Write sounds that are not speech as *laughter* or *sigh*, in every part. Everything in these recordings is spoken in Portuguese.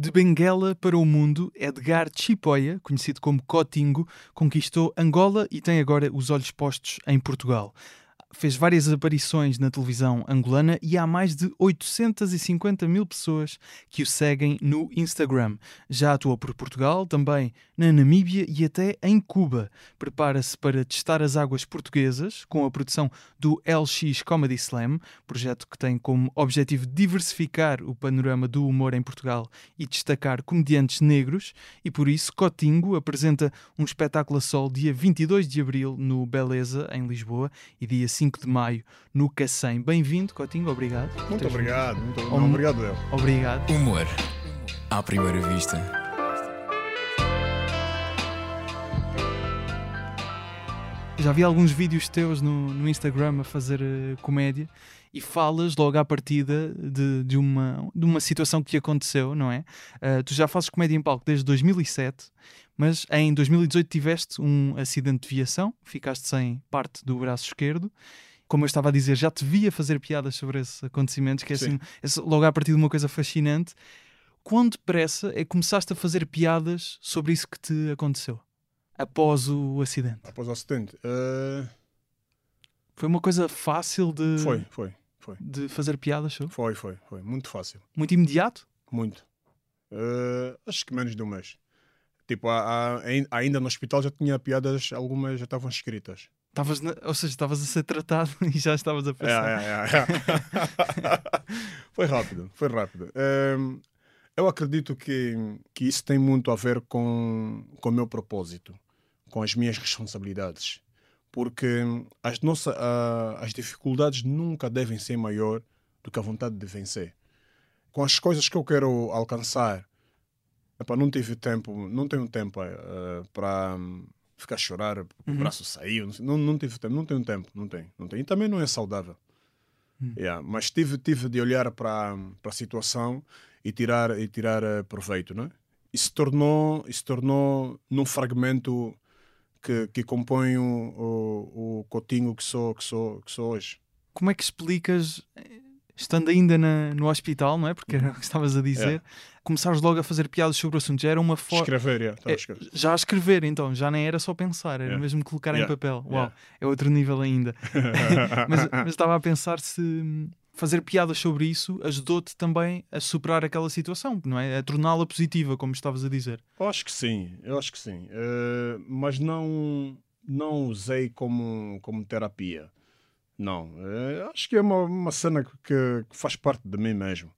De Benguela para o mundo, Edgar Chipoia, conhecido como Cotingo, conquistou Angola e tem agora os olhos postos em Portugal fez várias aparições na televisão angolana e há mais de 850 mil pessoas que o seguem no Instagram. Já atuou por Portugal, também na Namíbia e até em Cuba. Prepara-se para testar as águas portuguesas com a produção do LX Comedy Slam, projeto que tem como objetivo diversificar o panorama do humor em Portugal e destacar comediantes negros. E por isso, Cotingo apresenta um espetáculo a sol dia 22 de abril no Beleza, em Lisboa, e dia 5 de maio no Cacém. Bem-vindo, Cotinho, obrigado. Muito obrigado, muito um... obrigado eu. Obrigado. Humor à primeira vista. Já vi alguns vídeos teus no, no Instagram a fazer uh, comédia e falas logo à partida de, de, uma, de uma situação que aconteceu, não é? Uh, tu já fazes comédia em palco desde 2007, mas em 2018 tiveste um acidente de viação, ficaste sem parte do braço esquerdo. Como eu estava a dizer, já te via fazer piadas sobre esses acontecimentos, que é assim, é logo a partir de uma coisa fascinante. Quão depressa é que começaste a fazer piadas sobre isso que te aconteceu? Após o acidente? Após o acidente? Uh... Foi uma coisa fácil de. Foi, foi, foi. De fazer piadas sobre? Foi, foi, foi. Muito fácil. Muito imediato? Muito. Uh, acho que menos de um mês. Tipo, a, a, ainda no hospital já tinha piadas, algumas já estavam escritas. Estavas ou seja, estavas a ser tratado *laughs* e já estavas a pensar. É, é, é, foi rápido, foi rápido. Um, eu acredito que, que isso tem muito a ver com, com o meu propósito, com as minhas responsabilidades. Porque as, nossa, uh, as dificuldades nunca devem ser maior do que a vontade de vencer. Com as coisas que eu quero alcançar, Epá, não tive tempo, não tenho tempo uh, para um, ficar a chorar, o uhum. braço saiu, não, não tive tempo, não tenho tempo, não tenho, não tenho. E também não é saudável. Uhum. Yeah, mas tive, tive de olhar para, para a situação e tirar, e tirar uh, proveito, não é? E se tornou, e se tornou num fragmento que, que compõe o, o, o cotinho que sou, que, sou, que sou hoje. Como é que explicas estando ainda na, no hospital, não é? Porque era o que estavas a dizer, yeah. Começares logo a fazer piadas sobre o assunto. Já era uma forma. Escrever, yeah, é, já a escrever, então, já nem era só pensar, era yeah. mesmo colocar em papel. Uau, é outro nível ainda. *laughs* mas, mas estava a pensar se fazer piadas sobre isso ajudou-te também a superar aquela situação, não é? A torná-la positiva, como estavas a dizer. Eu acho que sim, eu acho que sim. Uh, mas não, não usei como, como terapia. Não, é, acho que é uma, uma cena que, que, faz parte de mim mesmo.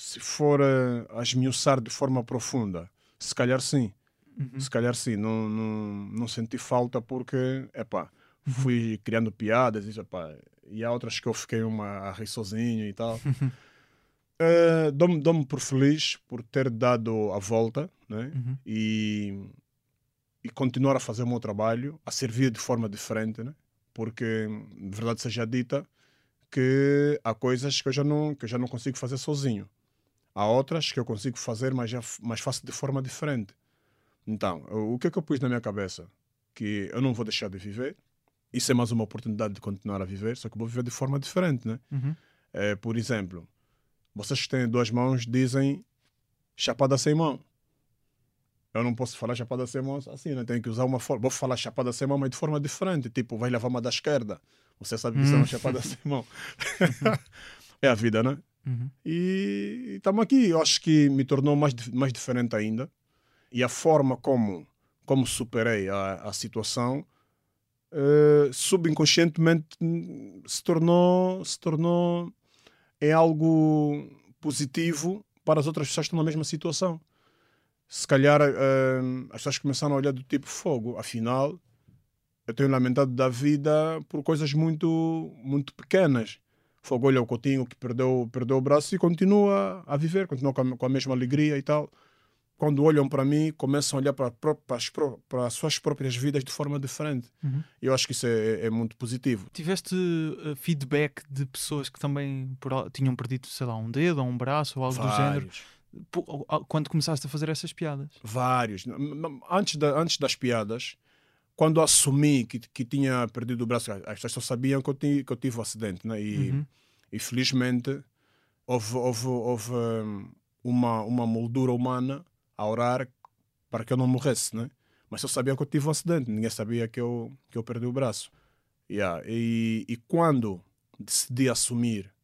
Se for a, esmiuçar de forma profunda, se calhar sim. Uhum. Se calhar sim. Não, não, não senti falta porque, epá, uhum. fui criando piadas e, epá, e há outras que eu fiquei uma a rir sozinho e tal. uh, *laughs* Dou-me dou por feliz por ter dado a volta né? Uhum. e, e continuar a fazer o meu trabalho, a servir de forma diferente, né? porque, verdade seja dita, que há coisas que eu já não, que eu já não consigo fazer sozinho. Há outras que eu consigo fazer, mas, já, mas faço de forma diferente. Então, o que é que eu pus na minha cabeça? Que eu não vou deixar de viver. Isso é mais uma oportunidade de continuar a viver, só que vou viver de forma diferente, né? Uhum. É, por exemplo, vocês que têm duas mãos dizem chapada sem mão eu não posso falar chapada sem mão assim, né? Tenho que usar uma forma. Vou falar chapada sem mão, mas de forma diferente. Tipo, vai levar uma da esquerda. Você sabe que isso é uma hum. chapada sem mão. *laughs* *laughs* é a vida, né? Uhum. E estamos aqui. Eu acho que me tornou mais, mais diferente ainda. E a forma como, como superei a, a situação uh, subconscientemente se tornou, se tornou é algo positivo para as outras pessoas que estão na mesma situação se calhar uh, as pessoas começaram a olhar do tipo fogo. Afinal, eu tenho lamentado da vida por coisas muito, muito pequenas. Fogo, olha o Coutinho que perdeu, perdeu o braço e continua a viver, continua com a, com a mesma alegria e tal. Quando olham para mim, começam a olhar para, para, as, para as suas próprias vidas de forma diferente. Uhum. Eu acho que isso é, é muito positivo. Tiveste uh, feedback de pessoas que também por, tinham perdido, sei lá, um dedo ou um braço ou algo Vários. do género? quando começaste a fazer essas piadas? Vários. Antes, da, antes das piadas, quando assumi que, que tinha perdido o braço, as pessoas só sabiam que eu, tinha, que eu tive um acidente. Né? E, uhum. e felizmente houve, houve, houve, hum, uma, uma moldura humana a orar para que eu não morresse, né? Mas eu sabia que eu tive um acidente, ninguém sabia que eu, que eu perdi o braço. Yeah. E, e quando decidi assumir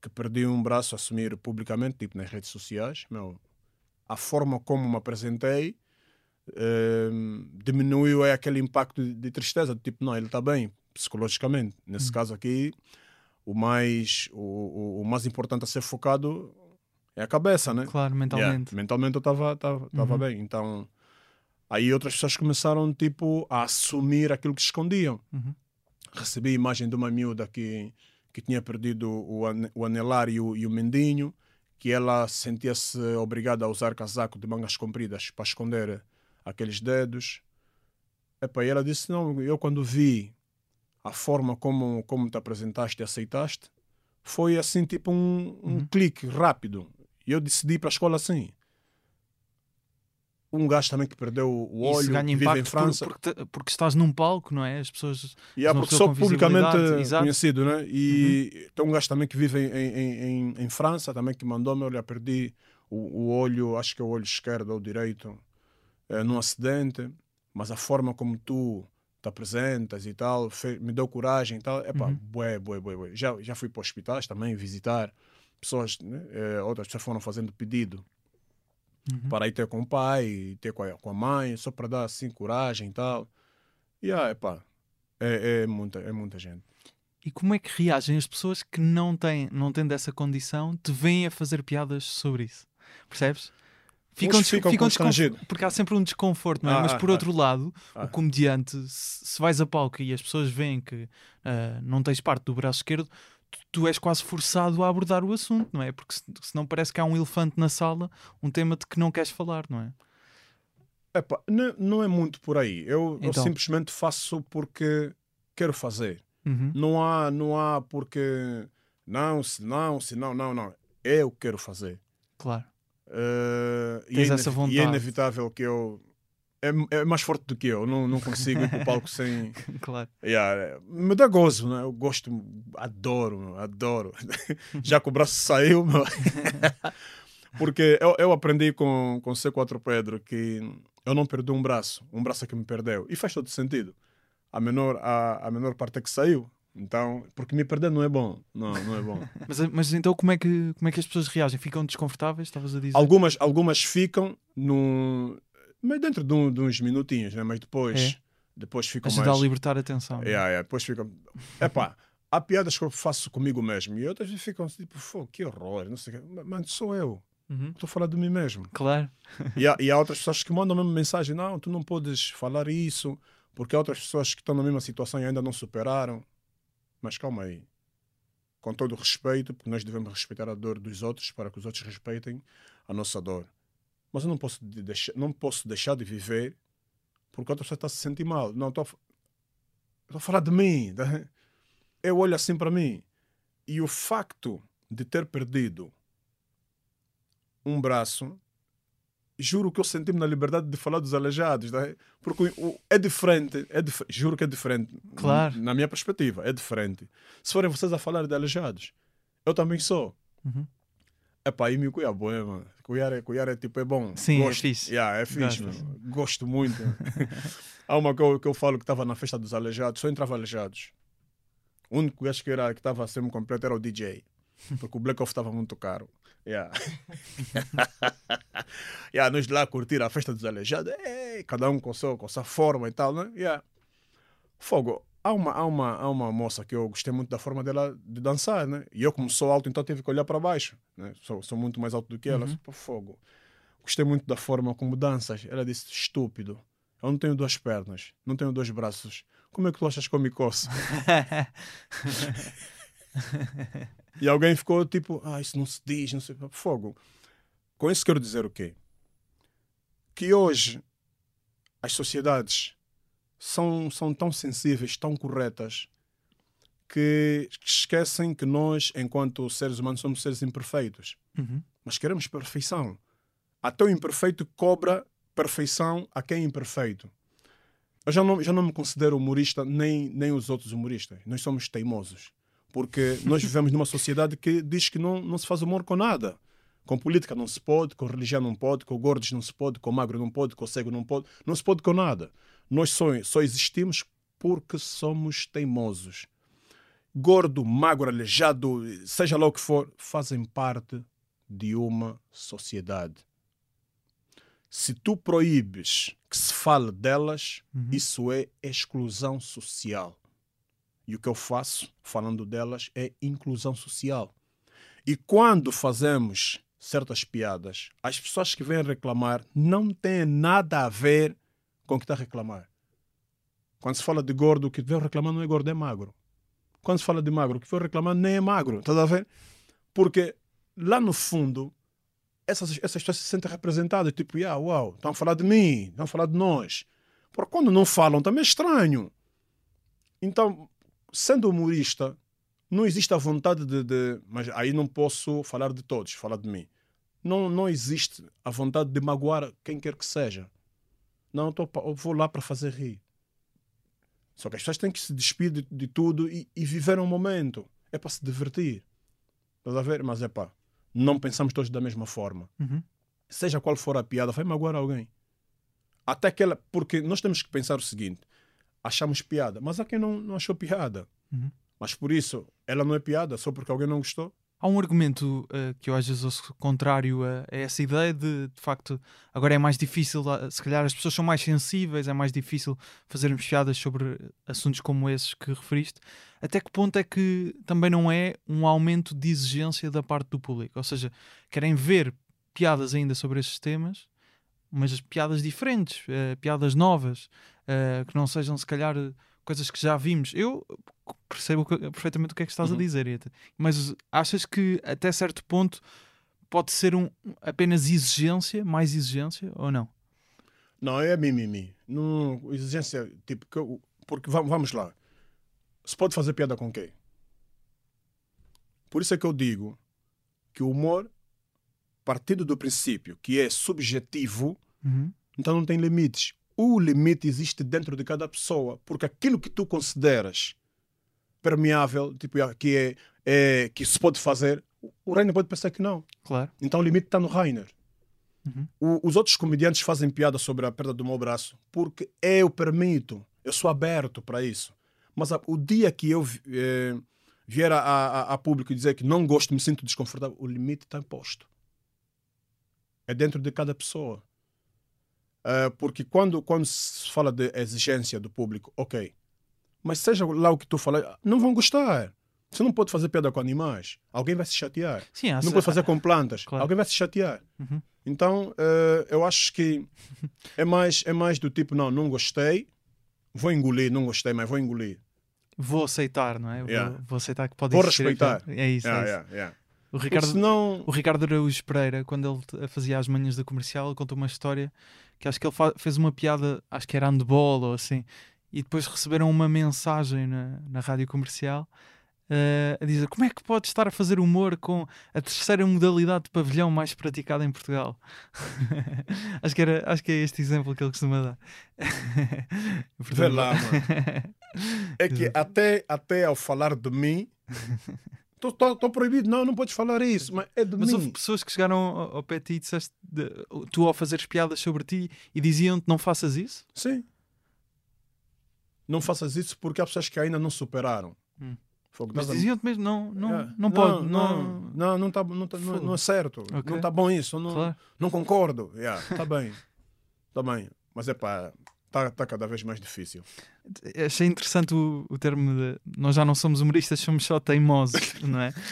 que perdi um braço, assumir publicamente, tipo nas redes sociais, meu, a forma como me apresentei uh, diminuiu é aquele impacto de, de tristeza, tipo, não, ele está bem psicologicamente. Nesse hum. caso aqui, o mais, o, o, mais importante a ser focado é a cabeça, né? Claro, mentalmente. Yeah, mentalmente eu estava tava, tava uhum. bem, então... Aí outras pessoas começaram, tipo, a assumir aquilo que escondiam. Uhum. Recebi a imagem de uma miúda que, que tinha perdido o, o anelar e o, e o mendinho, que ela sentia-se obrigada a usar casaco de mangas compridas para esconder aqueles dedos. Epa, e ela disse, não, eu quando vi a forma como, como te apresentaste e aceitaste, foi assim, tipo um, um uhum. clique rápido. E eu decidi ir para a escola assim um gajo também que perdeu o olho, Isso ganha vive em França. Por, porque, porque, estás num palco, não é? As pessoas. E há porque sou publicamente conhecido, né? E uhum. tem um gajo também que vive em, em, em, em França, também que mandou-me: olha, perdi o, o, olho, acho que é o olho esquerdo ou direito, é, num acidente, mas a forma como tu te apresentas e tal, fez, me deu coragem e tal. É pá, uhum. bué, bué, bué, bué. Já, já fui para hospitais também visitar pessoas, né? é, outras pessoas foram fazendo pedido uhum. para ir ter com o pai, ter com a, com a mãe, só para dar assim coragem e tal. E ah, epá, é, é, muita, é muita gente. E como é que reagem as pessoas que não têm, não têm dessa condição, te vêm a fazer piadas sobre isso? Percebes? Ficam, ficam, ficam desconfortáveis. Porque há sempre um desconforto, não é? Ah, Mas por ah, outro ah, lado, ah. o comediante, se, vais a palco e as pessoas veem que uh, não tens parte do braço esquerdo, tu és quase forçado a abordar o assunto, não é? Porque senão parece que há um elefante na sala, um tema de que não queres falar, não é? Epá, não, não é muito por aí. Eu, então. eu simplesmente faço porque quero fazer. Uhum. Não há, não há porque não, se não, se não, não, não. Eu quero fazer. Claro. Uh, e, é e é inevitável que eu é, é mais forte do que eu. Não, não consigo ir para o palco sem. *laughs* claro. Yeah, me dá gozo, né? Eu gosto, adoro, adoro. *laughs* Já que o braço saiu, meu. *laughs* Porque eu, eu aprendi com, com C4 Pedro que eu não perdi um braço, um braço é que me perdeu. E faz todo sentido. A menor, a, a menor parte é que saiu. Então, porque me perder não é bom. Não, não é bom. *laughs* mas, mas então como é, que, como é que as pessoas reagem? Ficam desconfortáveis? Estavas a dizer? Algumas, algumas ficam no, mas dentro de, um, de, uns minutinhos, né? mas depois, é. depois ficam Ajuda mais... a libertar a atenção. É, é, depois ficam... Epá, há piadas que eu faço comigo mesmo e outras ficam tipo, que horror, não sei o quê. Mano, sou eu. Uhum. Estou a falar de mim mesmo. Claro. *laughs* e, há, e há outras pessoas que mandam a mesma mensagem: não, tu não podes falar isso, porque há outras pessoas que estão na mesma situação e ainda não superaram. Mas calma aí. Com todo o respeito, porque nós devemos respeitar a dor dos outros para que os outros respeitem a nossa dor. Mas eu não posso, deixar, não posso deixar de viver porque outra pessoa está se sentir mal. Não, estou a falar de mim. Tá? Eu olho assim para mim. E o facto de ter perdido um braço, juro que eu senti-me na liberdade de falar dos aleijados. Tá? Porque é diferente, é dif juro que é diferente. Claro. Na minha perspectiva, é diferente. Se forem vocês a falar de aleijados, eu também sou. Uhum. Epá, e me cuia boa, mano. Cuiar é, cuiar é tipo, é bom. Sim, é Gosto. é fixe. Yeah, é fixe, Gosto muito. *laughs* Há uma eu, que eu falo que estava na festa dos aleijados, só entrava aleijados. O único gajo que era que estava semi completo era o DJ. *laughs* Porque o Black Off estava muito caro. Yeah. *laughs* yeah, nós lá curtir a festa dos aleijados, Ei, cada um com, seu, com sua forma e tal, né? Yeah. Fogo há uma, há, uma, há uma moça que eu gostei muito da forma dela de dançar, né? E eu, como sou alto, então tive que olhar para baixo, né? Sou, sou muito mais alto do que ela, uhum. Fogo. Gostei muito da forma como danças. Ela disse: estúpido, eu não tenho duas pernas, não tenho dois braços. Como é que tu achas que eu me coço? *laughs* e alguém ficou tipo: ah, isso não se diz, não sei. Fogo. Com isso quero dizer o quê? Que hoje as sociedades são, são tão sensíveis, tão corretas, que esquecem que nós, enquanto seres humanos, somos seres imperfeitos. Uhum. Mas queremos perfeição. Até o imperfeito cobra perfeição a quem é imperfeito. Eu já não, já não me considero humorista, nem, nem os outros humoristas. Nós somos teimosos. Porque nós vivemos numa sociedade que diz que não, não se faz humor com nada. Com política não se pode, com religião não pode, com gordos não se pode, com magro não pode, com cego não pode, não se pode com nada. Nós só, só existimos porque somos teimosos. Gordo, magro, aleijado, seja lá o que for, fazem parte de uma sociedade. Se tu proíbes que se fale delas, Uhum. isso é exclusão social. E o que eu faço, falando delas, é inclusão social. E quando fazemos certas piadas, as pessoas que vêm reclamar não têm nada a ver com o que está a reclamar. Quando se fala de gordo, o que veio reclamar não é gordo, é magro. Quando se fala de magro, o que veio reclamar nem é magro. Estás a ver? Porque lá no fundo, essas, essas pessoas se sentem representadas. Tipo, yeah, uau, estão a falar de mim, estão a falar de nós. Porque quando não falam, também é estranho. Então, sendo humorista, não existe a vontade de, de- Mas aí não posso falar de todos, falar de mim. Não, não existe a vontade de magoar quem quer que seja. Não, eu, tô vou lá para fazer rir. Só que as pessoas têm que se despir de, de tudo e, e viver um momento. É para se divertir. Estás a ver? Mas é pá, não pensamos todos da mesma forma. Uhum. Seja qual for a piada, vai magoar alguém. Até que ela. Porque nós temos que pensar o seguinte: achamos piada, mas há quem não, não achou piada. Uhum. Mas por isso, ela não é piada só porque alguém não gostou. Há um argumento eh, que eu às vezes ouço contrário a, a essa ideia de, de facto, agora é mais difícil, ah, se calhar as pessoas são mais sensíveis, é mais difícil fazermos piadas sobre assuntos como esses que referiste. Até que ponto é que também não é um aumento de exigência da parte do público? Ou seja, querem ver piadas ainda sobre esses temas, mas piadas diferentes, eh, piadas novas, eh, que não sejam se calhar coisas que já vimos. Eu percebo que- perfeitamente o que é que estás a Uhum. dizer, Ieta. mas achas que até certo ponto pode ser um, apenas exigência, mais exigência ou não? Não, é mimimi. Não, exigência, tipo, que eu- porque va- vamos lá. Se pode fazer piada com quem? Por isso é que eu digo que o humor, partindo do princípio que é subjetivo, Uhum. então não tem limites. O limite existe dentro de cada pessoa, porque aquilo que tu consideras permeável, tipo, que é, é que se pode fazer, o Rainer pode pensar que não. Claro. Então o limite está no Rainer. Uhum. O- os outros comediantes fazem piada sobre a perda do meu braço porque eu permito, eu sou aberto para isso. Mas a- o dia que eu eh, vier a, a, a público e dizer que não gosto, me sinto desconfortável, o limite está imposto. É dentro de cada pessoa. Eh, porque quando, quando se fala de exigência do público, ok. Mas seja lá o que tu falar, não vão gostar. Você não pode fazer piada com animais. Alguém vai se chatear. Sim, Não pode fazer com plantas. Claro. Alguém vai se chatear. Uhum. Então, eh, eu acho que é mais, é mais do tipo, não, não gostei, vou engolir, não gostei, mas vou engolir. Vou aceitar, não é? Vou, Yeah. vou aceitar que pode Vou respeitar. É isso, é Yeah, isso. yeah. O Ricardo, senão, O Ricardo Araújo Pereira, quando ele fazia as manhãs da comercial, contou uma história que acho que ele fez uma piada, acho que era handball ou assim, e depois receberam uma mensagem na, na rádio comercial eh, a dizer como é que pode estar a fazer humor com a terceira modalidade de pavilhão mais praticada em Portugal. *laughs* acho, que era, acho que é este exemplo que ele costuma dar. *laughs* Vê lá, mano. *laughs* é que até, até ao falar de mim, estou proibido, não, não podes falar isso, mas é de Mas houve mim. pessoas que chegaram ao, ao pé de ti e disseste de- tu ao fazeres piadas sobre ti e diziam-te não faças isso? Sim. Não faças isso porque há pessoas que ainda não superaram. Hum. Fogo, Mas diziam-te mesmo não, não, Yeah. não pode, não, não, não, não, tá, não, tá, não, não é certo, Ok. não está bom isso, não, Claro. não concordo. Yeah, tá bem, tá bem, mas é pá, tá, tá cada vez mais difícil. Achei interessante o, o termo de nós já não somos humoristas, somos só teimosos, *laughs* não é? *laughs*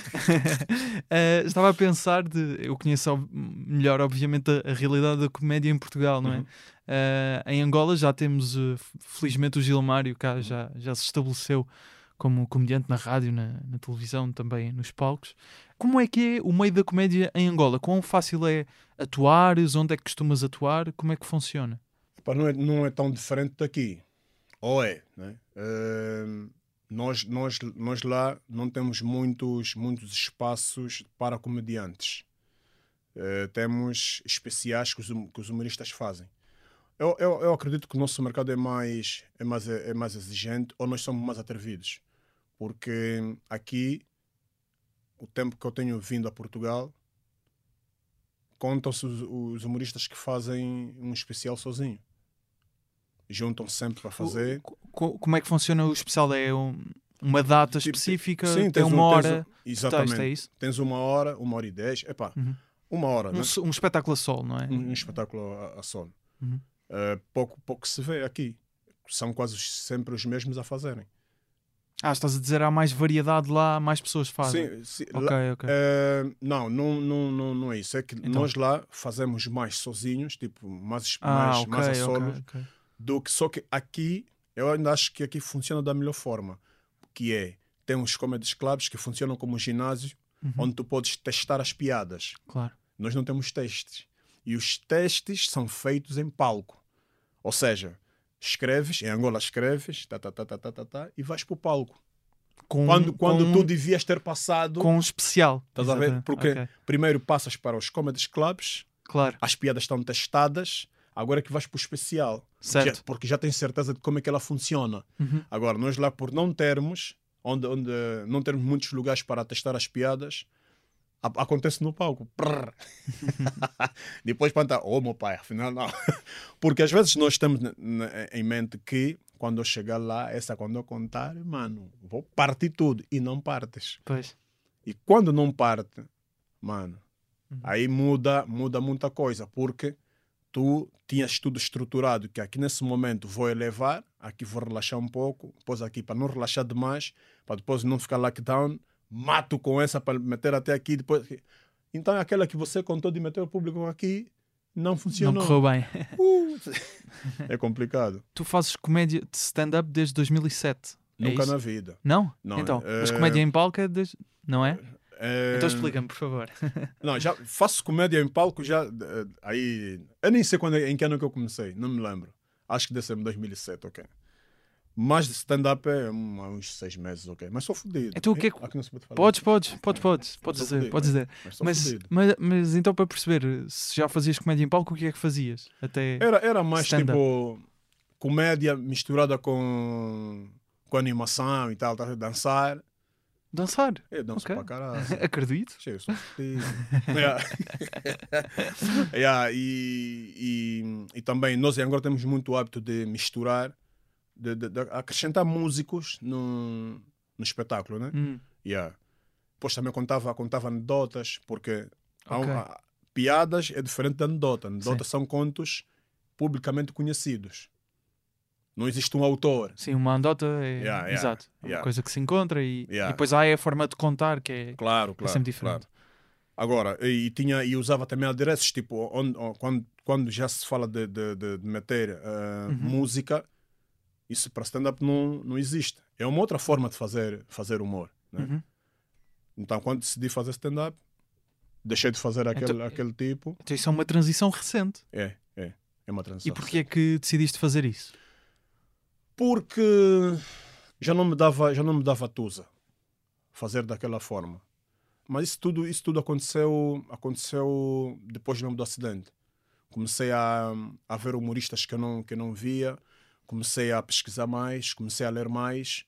Eh, estava a pensar de. Eu conheço melhor, obviamente, a, a realidade da comédia em Portugal, não é? Uhum. Eh, em Angola já temos, eh, felizmente, o Gilmário cá já, já se estabeleceu como comediante na rádio, na, na televisão, também nos palcos. Como é que é o meio da comédia em Angola? Quão fácil é atuares? Onde é que costumas atuar? Como é que funciona? Pá, não, é, não é tão diferente daqui. Ou é, né? Ehm, nós, nós, nós lá não temos muitos, muitos espaços para comediantes. Eh, temos especiais que os, hum- que os humoristas fazem. Eu, eu, eu acredito que o nosso mercado é mais, é, mais, é mais exigente ou nós somos mais atrevidos. Porque aqui, o tempo que eu tenho vindo a Portugal, contam-se os, os humoristas que fazem um especial sozinho. Juntam-se sempre para fazer. Co- co- Como é que funciona o especial? É um- uma data Tipo, específica? Sim, tens uma um- tens hora? de exatamente. texto, é isso? Tens uma hora, uma hora e dez. Epá, Uhum. uma hora, Um, né? um espetáculo a sol, não é? um, espetáculo a, a solo. Uhum. Uh, pouco, pouco se vê aqui. São quase sempre os mesmos a fazerem. Ah, estás a dizer há mais variedade lá, mais pessoas fazem. Sim, sim, Ok, lá- ok. uh, não, não, não, não, é isso. É que Então. nós lá fazemos mais sozinhos, tipo, mais, ah, mais, ok, mais a solos. Do que só que aqui, eu ainda acho que aqui funciona da melhor forma, que é, tem uns comedy clubs que funcionam como ginásio, Uhum, onde tu podes testar as piadas. Claro. Nós não temos testes. E os testes são feitos em palco. Ou seja, escreves, em Angola escreves, tá, tá, tá, tá, tá, tá, tá, e vais para o palco. Com, Quando, quando com, tu devias ter passado, com um especial. estás a ver? Porque Ok, primeiro passas para os comedy clubs, Claro, as piadas estão testadas, agora é que vais para o especial. Certo. Já- porque já tens certeza de como é que ela funciona. Uhum. Agora, nós lá por não termos, onde, onde não termos muitos lugares para testar as piadas, a- acontece no palco. *laughs* *laughs* Depois panta, oh meu pai, afinal não. *laughs* Porque às vezes nós temos em mente que quando eu chegar lá, essa quando eu contar, mano, vou partir tudo. E não partes. Pois. E quando não parte, mano, Uhum. aí muda, muda muita coisa, porque tu tinhas tudo estruturado, que aqui nesse momento vou elevar, aqui vou relaxar um pouco, depois aqui para não relaxar demais, para depois não ficar lockdown, mato com essa para meter até aqui, depois... Então aquela que você contou de meter o público aqui, não Não funcionou. correu bem. *laughs* Uh, é complicado. tu fazes comédia de stand-up desde 2007. é Nunca isso? na vida. Não? Não, então, é- mas comédia em palco é desde... Não é? É, Então explica-me, por favor. *laughs* Não, já faço comédia em palco já eh, aí. Eu nem sei quando, em que ano que eu comecei, não me lembro. Acho que deve ser em 2007, ok. Mas de stand-up é um- há uns seis meses, ok. Mas sou fodido. Então o que é que-. Podes, podes, podes, podes, podes Sou dizer, fodido, podes dizer. Mas Mas, mas, então para perceber, se já fazias comédia em palco, o que é que fazias? Até... Era, era mais tipo comédia misturada com, com animação e tal, tá, dançar. Dançar? Eu danço Ok. para caralho. *laughs* Acredito. Cheio, sou *laughs* yeah. *laughs* Yeah, e, e, e também nós em Angola temos muito hábito de misturar, de, de- de acrescentar músicos no, no espetáculo, né? Hum, Yeah. Depois também contava, contava anedotas, porque há um- Ok. há- piadas é diferente da anedota. Anedotas são contos publicamente conhecidos. Não existe um autor. Sim, uma andota é. Yeah, yeah, Exato. É uma yeah. coisa que se encontra e, e depois há é a forma de contar que é, Claro, é claro. sempre diferente. claro. Agora, e, tinha, e usava também adereços, tipo, onde, on- quando, quando já se fala de, de, de- de meter eh, Uhum. música, isso para stand-up não, não existe. É uma outra forma de fazer, fazer humor. Né? Uhum. Então, quando decidi fazer stand-up, deixei de fazer aquele, Então- aquele tipo. Então isso é uma transição recente. É, é. É uma transição. E porquê é que decidiste fazer isso? Porque já não me dava, já não me dava tusa fazer daquela forma. Mas isso tudo, isso tudo aconteceu, aconteceu depois mesmo do acidente. Comecei a, a ver humoristas que eu não que eu não via, comecei a pesquisar mais, comecei a ler mais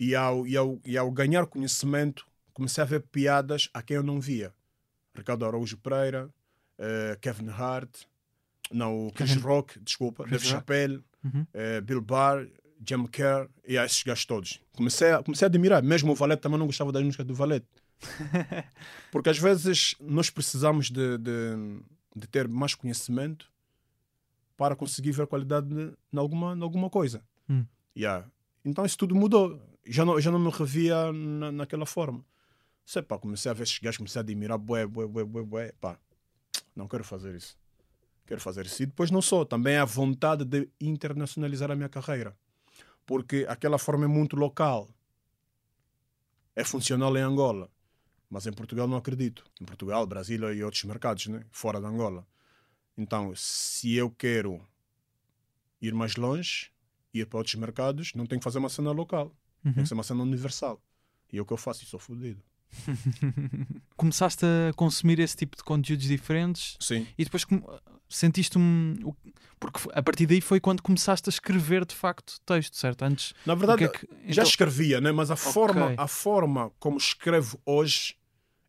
e ao, e ao, e ao ganhar conhecimento comecei a ver piadas a quem eu não via. Ricardo Araújo Pereira, eh, Kevin Hart, não, o Chris Rock, desculpa, Dave. Chappelle, Uhum. eh, Bill Barr, Jim Kerr e esses gajos todos. Comecei a, comecei a admirar. Mesmo o Valete também não gostava das músicas do Valete. *laughs* Porque às vezes nós precisamos de, de, de ter mais conhecimento para conseguir ver qualidade em alguma, alguma coisa. Hum. Yeah. Então isso tudo mudou. Já não, já não me revia na, naquela forma. Sei pá, comecei a ver esses gajos, comecei a admirar, bué, bué, bué, bué, bué. Pá, não quero fazer isso. Quero fazer isso. E depois não só, também a vontade de internacionalizar a minha carreira. Porque aquela forma é muito local. É funcional em Angola. Mas em Portugal não acredito. Em Portugal, Brasília e outros mercados, né? fora de Angola. Então, se eu quero ir mais longe, ir para outros mercados, não tenho que fazer uma cena local. Tem Uhum. que ser uma cena universal. E é o que eu faço e sou fodido. *laughs* Começaste a consumir esse tipo de conteúdos diferentes Sim. e depois com- sentiste um. o- Porque a partir daí foi quando começaste a escrever de facto texto, certo? Antes. Na verdade, é que- já então- escrevia, né? mas a, forma, a forma como escrevo hoje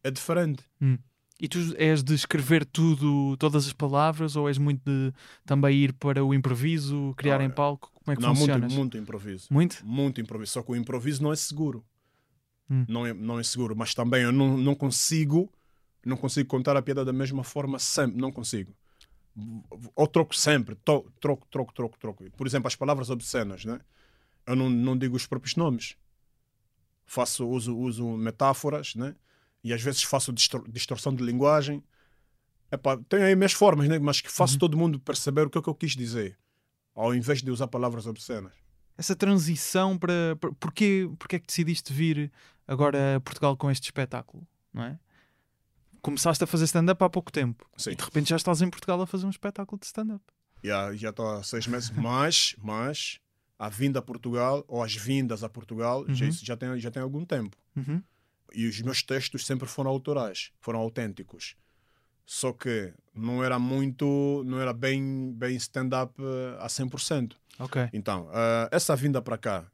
é diferente. Hum. E tu és de escrever tudo, todas as palavras, ou és muito de também ir para o improviso, criar em palco? Como é que não, funciona? muito, muito improviso. Muito? Muito improviso. Só que o improviso não é seguro. Hum. Não, é, não é seguro. Mas também eu não, não consigo não consigo contar a piada da mesma forma sempre. Não consigo. Ou troco sempre. To- Troco, troco, troco, troco. Por exemplo, as palavras obscenas, né? Eu não, não digo os próprios nomes. Faço, uso, uso metáforas, né? E às vezes faço distor- distorção de linguagem. Epá, tem aí minhas formas, né? Mas que faço Uhum. todo mundo perceber o que é que eu quis dizer. Ao invés de usar palavras obscenas. Essa transição para. para porquê, porquê é que decidiste vir agora a Portugal com este espetáculo? Não é? Começaste a fazer stand-up há pouco tempo Sim. e de repente já estás em Portugal a fazer um espetáculo de stand-up. Já já estou há seis meses, mas, mas a vinda a Portugal, ou as vindas a Portugal, já, Uhum. isso já, tem, já tem algum tempo. Uhum. E os meus textos sempre foram autorais, foram autênticos. Só que não era muito, não era bem, bem stand-up eh, a 100%. Ok. Então, eh, essa vinda para cá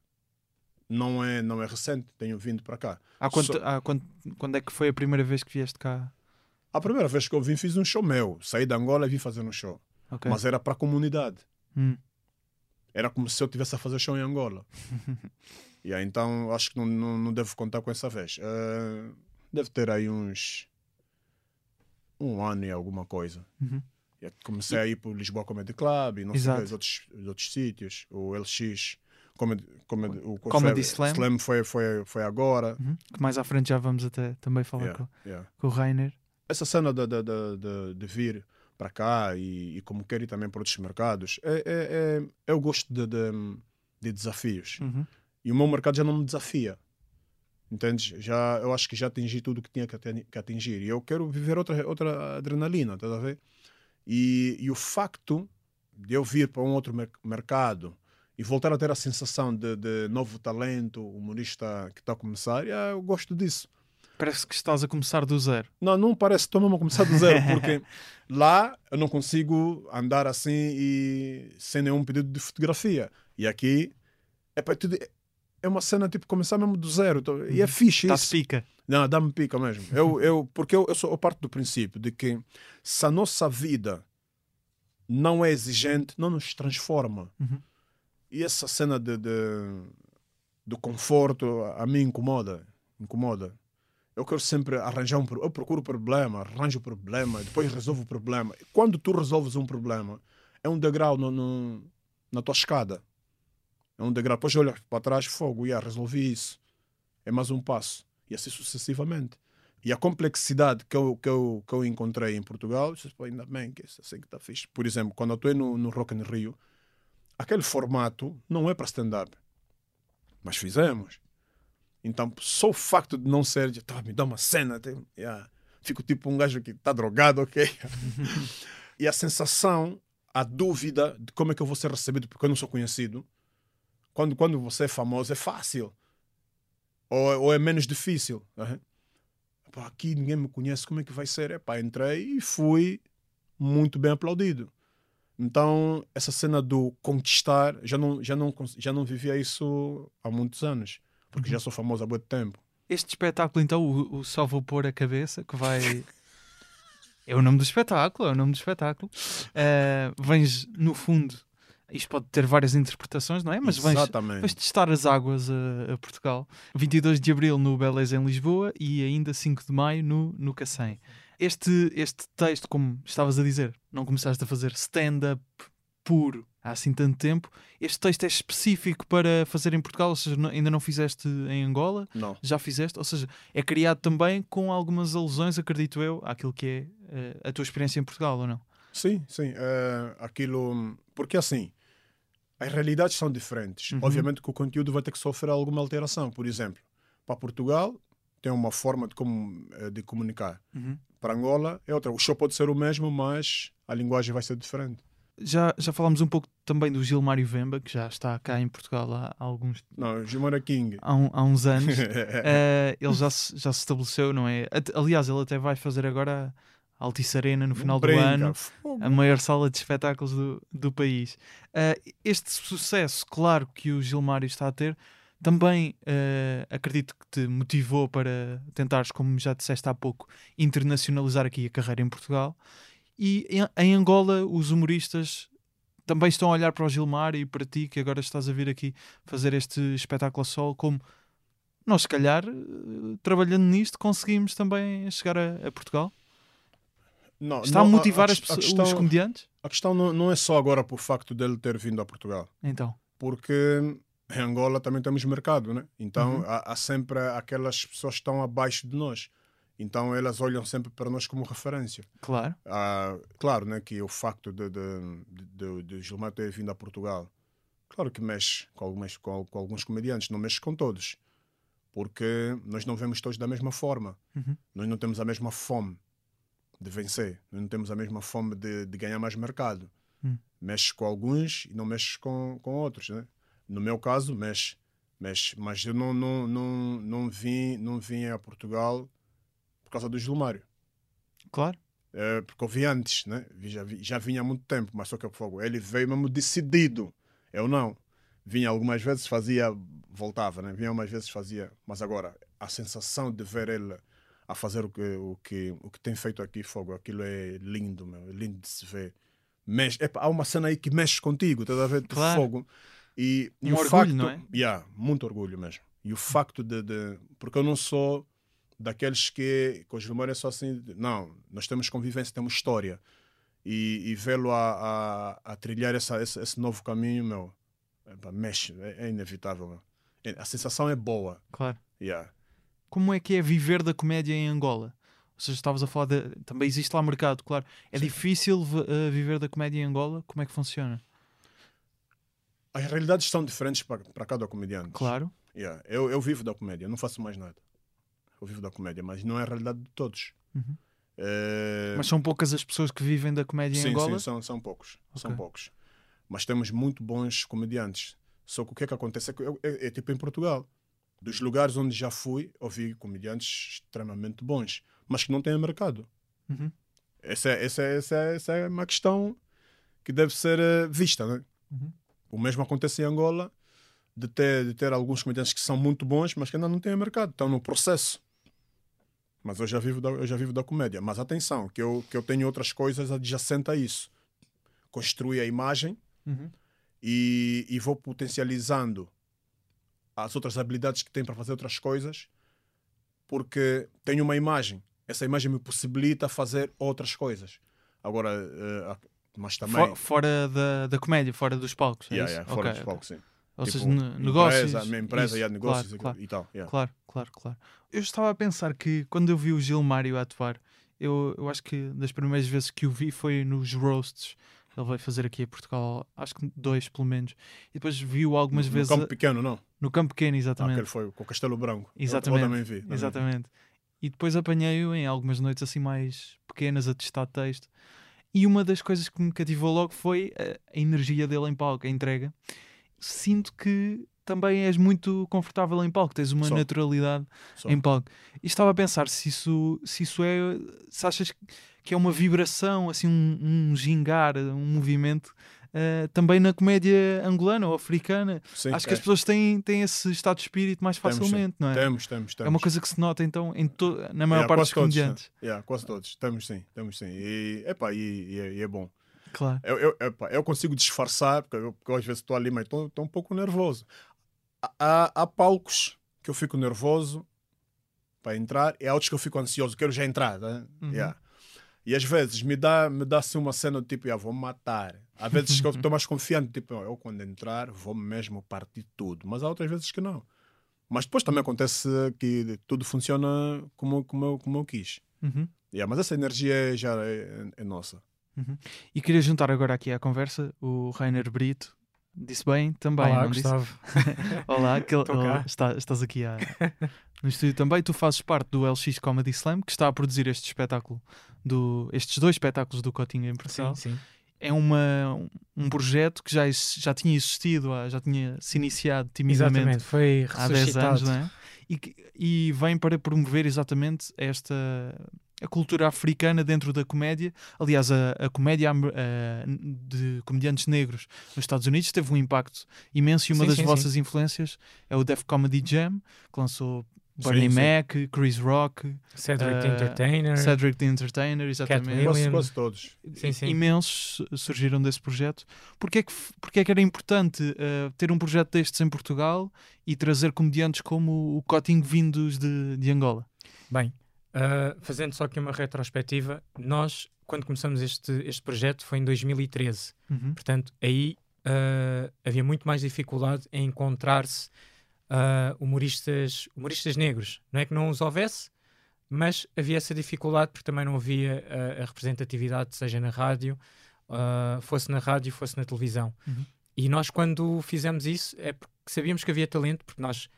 não é, não é recente, tenho vindo para cá. Há quanto, Só- há quanto, quando é que foi a primeira vez que vieste cá? A primeira vez que eu vim, fiz um show meu. Saí de Angola e vim fazer um show. Ok. Mas era para a comunidade. Hum. Era como se eu tivesse a fazer show em Angola. *laughs* e aí, então acho que não, não, não devo contar com essa vez. Eh, deve ter aí uns. um ano e alguma coisa. Uhum. E aí comecei a ir para o Lisboa Comedy Club e não sei os outros, os outros sítios. O LX, Comedy, Comedy, o Comedy foi, Slam. foi, foi, foi agora. Uhum. Que mais à frente já vamos até também falar Yeah, com, yeah. com o Rainer. Essa cena de, de, de, de, vir para cá e, e como quero ir também para outros mercados, é, é, é, eu gosto de, de, de desafios. Uhum. E o meu mercado já não me desafia. Entendes? Já, eu acho que já atingi tudo o que tinha que atin- que atingir. E eu quero viver outra, outra adrenalina, estás a ver? E, e o facto de eu vir para um outro mer- mercado e voltar a ter a sensação de, de novo talento, humorista que está a começar, ah, eu gosto disso. Parece que estás a começar do zero. Não, não parece, estou mesmo a começar do zero, *laughs* porque lá eu não consigo andar assim e sem nenhum pedido de fotografia. E aqui é, para tudo, é uma cena tipo começar mesmo do zero. tô- E é fixe Está-se isso. pica. Não, dá-me pica mesmo. Eu, eu, porque eu, eu sou eu parto do princípio de que se a nossa vida não é exigente, não nos transforma. Uhum. E essa cena de, de- do conforto a mim incomoda. Incomoda. Eu quero sempre arranjar um problema. Eu procuro problema, arranjo o problema, depois resolvo o problema. Quando tu resolves um problema, é um degrau no, no- na tua escada. É um degrau. Depois olhas para trás, fogo, yeah, resolvi isso. É mais um passo. E assim sucessivamente. E a complexidade que eu, que eu, que eu encontrei em Portugal, eu disse, "Pô, ainda bem que isso assim que está fixe. Por exemplo, quando eu estou no, no Rock in Rio, aquele formato não é para stand-up. Mas fizemos. Então, só o facto de não ser, de, tá, me dá uma cena, tem- yeah. fico tipo um gajo que está drogado, ok? *laughs* e a sensação, a dúvida de como é que eu vou ser recebido porque eu não sou conhecido. Quando, quando você é famoso, é fácil. Ou, ou é menos difícil. Pá, aqui ninguém me conhece, como é que vai ser? Epá, entrei e fui muito bem aplaudido. Então, essa cena do conquistar, já não, já não, já não vivia isso há muitos anos, porque já sou famoso há muito tempo. Este espetáculo, então, o, o Só Vou Pôr a Cabeça, que vai. É o nome do espetáculo, é o nome do espetáculo. Eh, vens, no fundo, isto pode ter várias interpretações, não é? Mas vens, vens testar as águas a, a Portugal. 22 de Abril no Beleza em Lisboa e ainda 5 de Maio no, no Cacém. Este, este texto, como estavas a dizer, não começaste a fazer stand-up puro há assim tanto tempo. Este texto é específico para fazer em Portugal, ou seja, ainda não fizeste em Angola, Não. já fizeste, ou seja, é criado também com algumas alusões, acredito eu, àquilo que é eh, a tua experiência em Portugal, ou não? Sim, sim. é, aquilo. Porque assim, as realidades são diferentes. Uhum. Obviamente que o conteúdo vai ter que sofrer alguma alteração. Por exemplo, para Portugal tem uma forma de, como, eh, de comunicar. Para Angola é outra. O show pode ser o mesmo, mas a linguagem vai ser diferente. Já, já falámos um pouco também do Gilmário Vemba, que já está cá em Portugal há, há alguns Não, Gilmar é King. há, um- há uns anos. *laughs* Eh, ele já se, já se estabeleceu, não é? Aliás, ele até vai fazer agora a Altice Arena no final do Brinca, ano. fogo. a maior sala de espetáculos do, do país. Ah, este sucesso, claro, que o Gilmário está a ter, também uh, acredito que te motivou para tentares, como já disseste há pouco, internacionalizar aqui a carreira em Portugal. E em, Angola, os humoristas também estão a olhar para o Gilmar e para ti, que agora estás a vir aqui fazer este espetáculo a sol, como nós, se calhar, eh, trabalhando nisto, conseguimos também chegar a, a Portugal? Não, Está não, a motivar a, as a pessoas, questão, os comediantes? A questão não, não é só agora por facto dele ter vindo a Portugal. Então. Porque em Angola também temos mercado, né? Então Uhum. há, há sempre aquelas pessoas que estão abaixo de nós. Então elas olham sempre para nós como referência. Claro. Ah, claro né, que o facto de, de, de, de Gilmar ter vindo a Portugal, claro que mexe com, algumas, com, com alguns comediantes, não mexe com todos. Porque nós não vemos todos da mesma forma. Uhum. Nós não temos a mesma fome de vencer. Nós não temos a mesma fome de, de ganhar mais mercado. Hum. Mexe com alguns e não mexe com, com outros. Né? No meu caso, mexe. mexe. Mas eu não, não, não, não, vim, não vim a Portugal por causa do Gilmário. Claro. É, porque eu vi antes, né? Já, vi- já vinha há muito tempo, mas só que eu fogo. Ele veio mesmo decidido. Eu não. Vinha algumas vezes, fazia, voltava, né? Vinha algumas vezes, fazia. Mas agora, a sensação de ver ele a fazer o que, o que, o que tem feito aqui, fogo, aquilo é lindo, meu. É lindo de se ver. Mexe, epa, há uma cena aí que mexe contigo, estás a ver? De Claro. fogo. E, e Um o orgulho, facto, não é? Yeah, muito orgulho mesmo. E o facto de, de. Porque eu não sou daqueles que com os Gilmar é só assim. Não, nós temos convivência, temos história. E, e vê-lo a, a, a trilhar essa, esse, esse novo caminho, meu, mexe, é, é inevitável. Meu. É- A sensação é boa. Claro. Yeah. Como é que é viver da comédia em Angola? Ou seja, estavas a falar de. Também existe lá mercado, claro. É Sim. difícil eh, viver da comédia em Angola? Como é que funciona? As realidades são diferentes para, para cada comediante. Claro. Yeah. Eu, eu vivo da comédia, não faço mais nada. Eu vivo da comédia, mas não é a realidade de todos. Uhum. É, Mas são poucas as pessoas que vivem da comédia em sim, Angola? sim, são, são poucos. São Ok. poucos. Mas temos muito bons comediantes. Só que o que é que acontece é, que eu- é- é tipo em Portugal. Dos lugares onde já fui, ouvi comediantes extremamente bons, mas que não têm mercado. Uhum. Essa é, essa é, essa é, essa é uma questão que deve ser eh, vista. Né? Uhum. O mesmo acontece em Angola, de ter, de ter alguns comediantes que são muito bons, mas que ainda não têm mercado, estão no processo. Mas eu já vivo da, eu já vivo da comédia. Mas atenção, que eu, que eu tenho outras coisas adjacentes a isso. Construir a imagem Uhum. e, e vou potencializando as outras habilidades que tenho para fazer outras coisas, porque tenho uma imagem. Essa imagem me possibilita fazer outras coisas. Agora, eh, mas também. Fo- fora da, da comédia, fora dos palcos. é Yeah, isso? yeah, fora Ok, dos palcos, sim. Ou Tipo, seja, ne- negócios. Empresa, minha empresa, isso, yeah, negócios claro, e- claro. e tal. yeah. Claro, claro, claro. Eu estava a pensar que quando eu vi o Gilmário a atuar, eu, eu acho que das primeiras vezes que o vi foi nos roasts. Ele vai fazer aqui a Portugal, acho que dois pelo menos. E depois vi-o algumas no vezes campo a- pequeno, não? no campo pequeno, Ah, exatamente. aquele foi com o Castelo Branco. Eu- Exatamente, Eu, também vi. também. Exatamente. E depois apanhei-o em algumas noites assim mais pequenas a testar texto. E uma das coisas que me cativou logo foi a, a energia dele em palco, a entrega. Sinto que também és muito confortável em palco, tens uma Sou. naturalidade Só. em palco. E estava a pensar se isso, se isso é, se achas que é uma vibração, assim, um, um gingar, um movimento eh, também na comédia angolana ou africana. Sim, Acho que é. as pessoas têm, têm esse estado de espírito mais Temos, sim. facilmente, não é? Temos, temos, temos. É uma coisa que se nota então em to- na maior Yeah, parte dos todos, comediantes. Yeah, quase todos. Temos sim, temos sim. E, epá, e, e, é- e é bom. Claro. Eu, eu, epá, eu consigo disfarçar, porque, eu, porque eu às vezes estou ali, mas estou um pouco nervoso. Há- Há, palcos que eu fico nervoso para entrar e há outros que eu fico ansioso, quero já entrar. Né? Uhum. Yeah. E às vezes me dá, me dá assim uma cena do tipo, ah, vou matar. Há vezes que eu *laughs* estou mais confiante, tipo, "Oh, eu quando entrar vou mesmo partir tudo. Mas há outras vezes que não. Mas depois também acontece que tudo funciona como, como, eu, como eu quis. Uhum. Yeah, mas essa energia já é, é nossa. E queria juntar agora aqui à conversa o Rainer Brito. Disse bem também, Olá? Gustavo. *laughs* Olá, que ele- está- estás aqui a- no estúdio também. Tu fazes parte do LX Comedy Slam, que está a produzir este espetáculo, do, estes dois espetáculos do Cotinho em Portugal. Sim, sim. É uma, um projeto que já, já tinha existido, já tinha se iniciado timidamente Exatamente, foi há 10 anos, não é? E, e vem para promover exatamente esta, a cultura africana dentro da comédia. Aliás, a, a comédia uh, de comediantes negros nos Estados Unidos teve um impacto imenso e uma sim, das sim, vossas sim. influências é o Def Comedy Jam, que lançou Bernie sim, Mac, Chris Rock, Cedric uh, the Entertainer, Cedric the Entertainer, exatamente. Quase, quase todos. Sim, sim. Imensos surgiram desse projeto. Porquê é que, porquê é que era importante uh, ter um projeto destes em Portugal e trazer comediantes como o Cotinho vindos de, de Angola? Bem, uh, fazendo só aqui uma retrospectiva, nós, quando começamos este, este projeto, foi em 2013. Uhum. Portanto, aí havia muito mais dificuldade em encontrar-se uh, humoristas, humoristas negros. Não é que não os houvesse, mas havia essa dificuldade porque também não havia uh, a representatividade, seja na rádio, uh, fosse na rádio, fosse na televisão. Uhum. E nós, quando fizemos isso, é porque sabíamos que havia talento, porque nós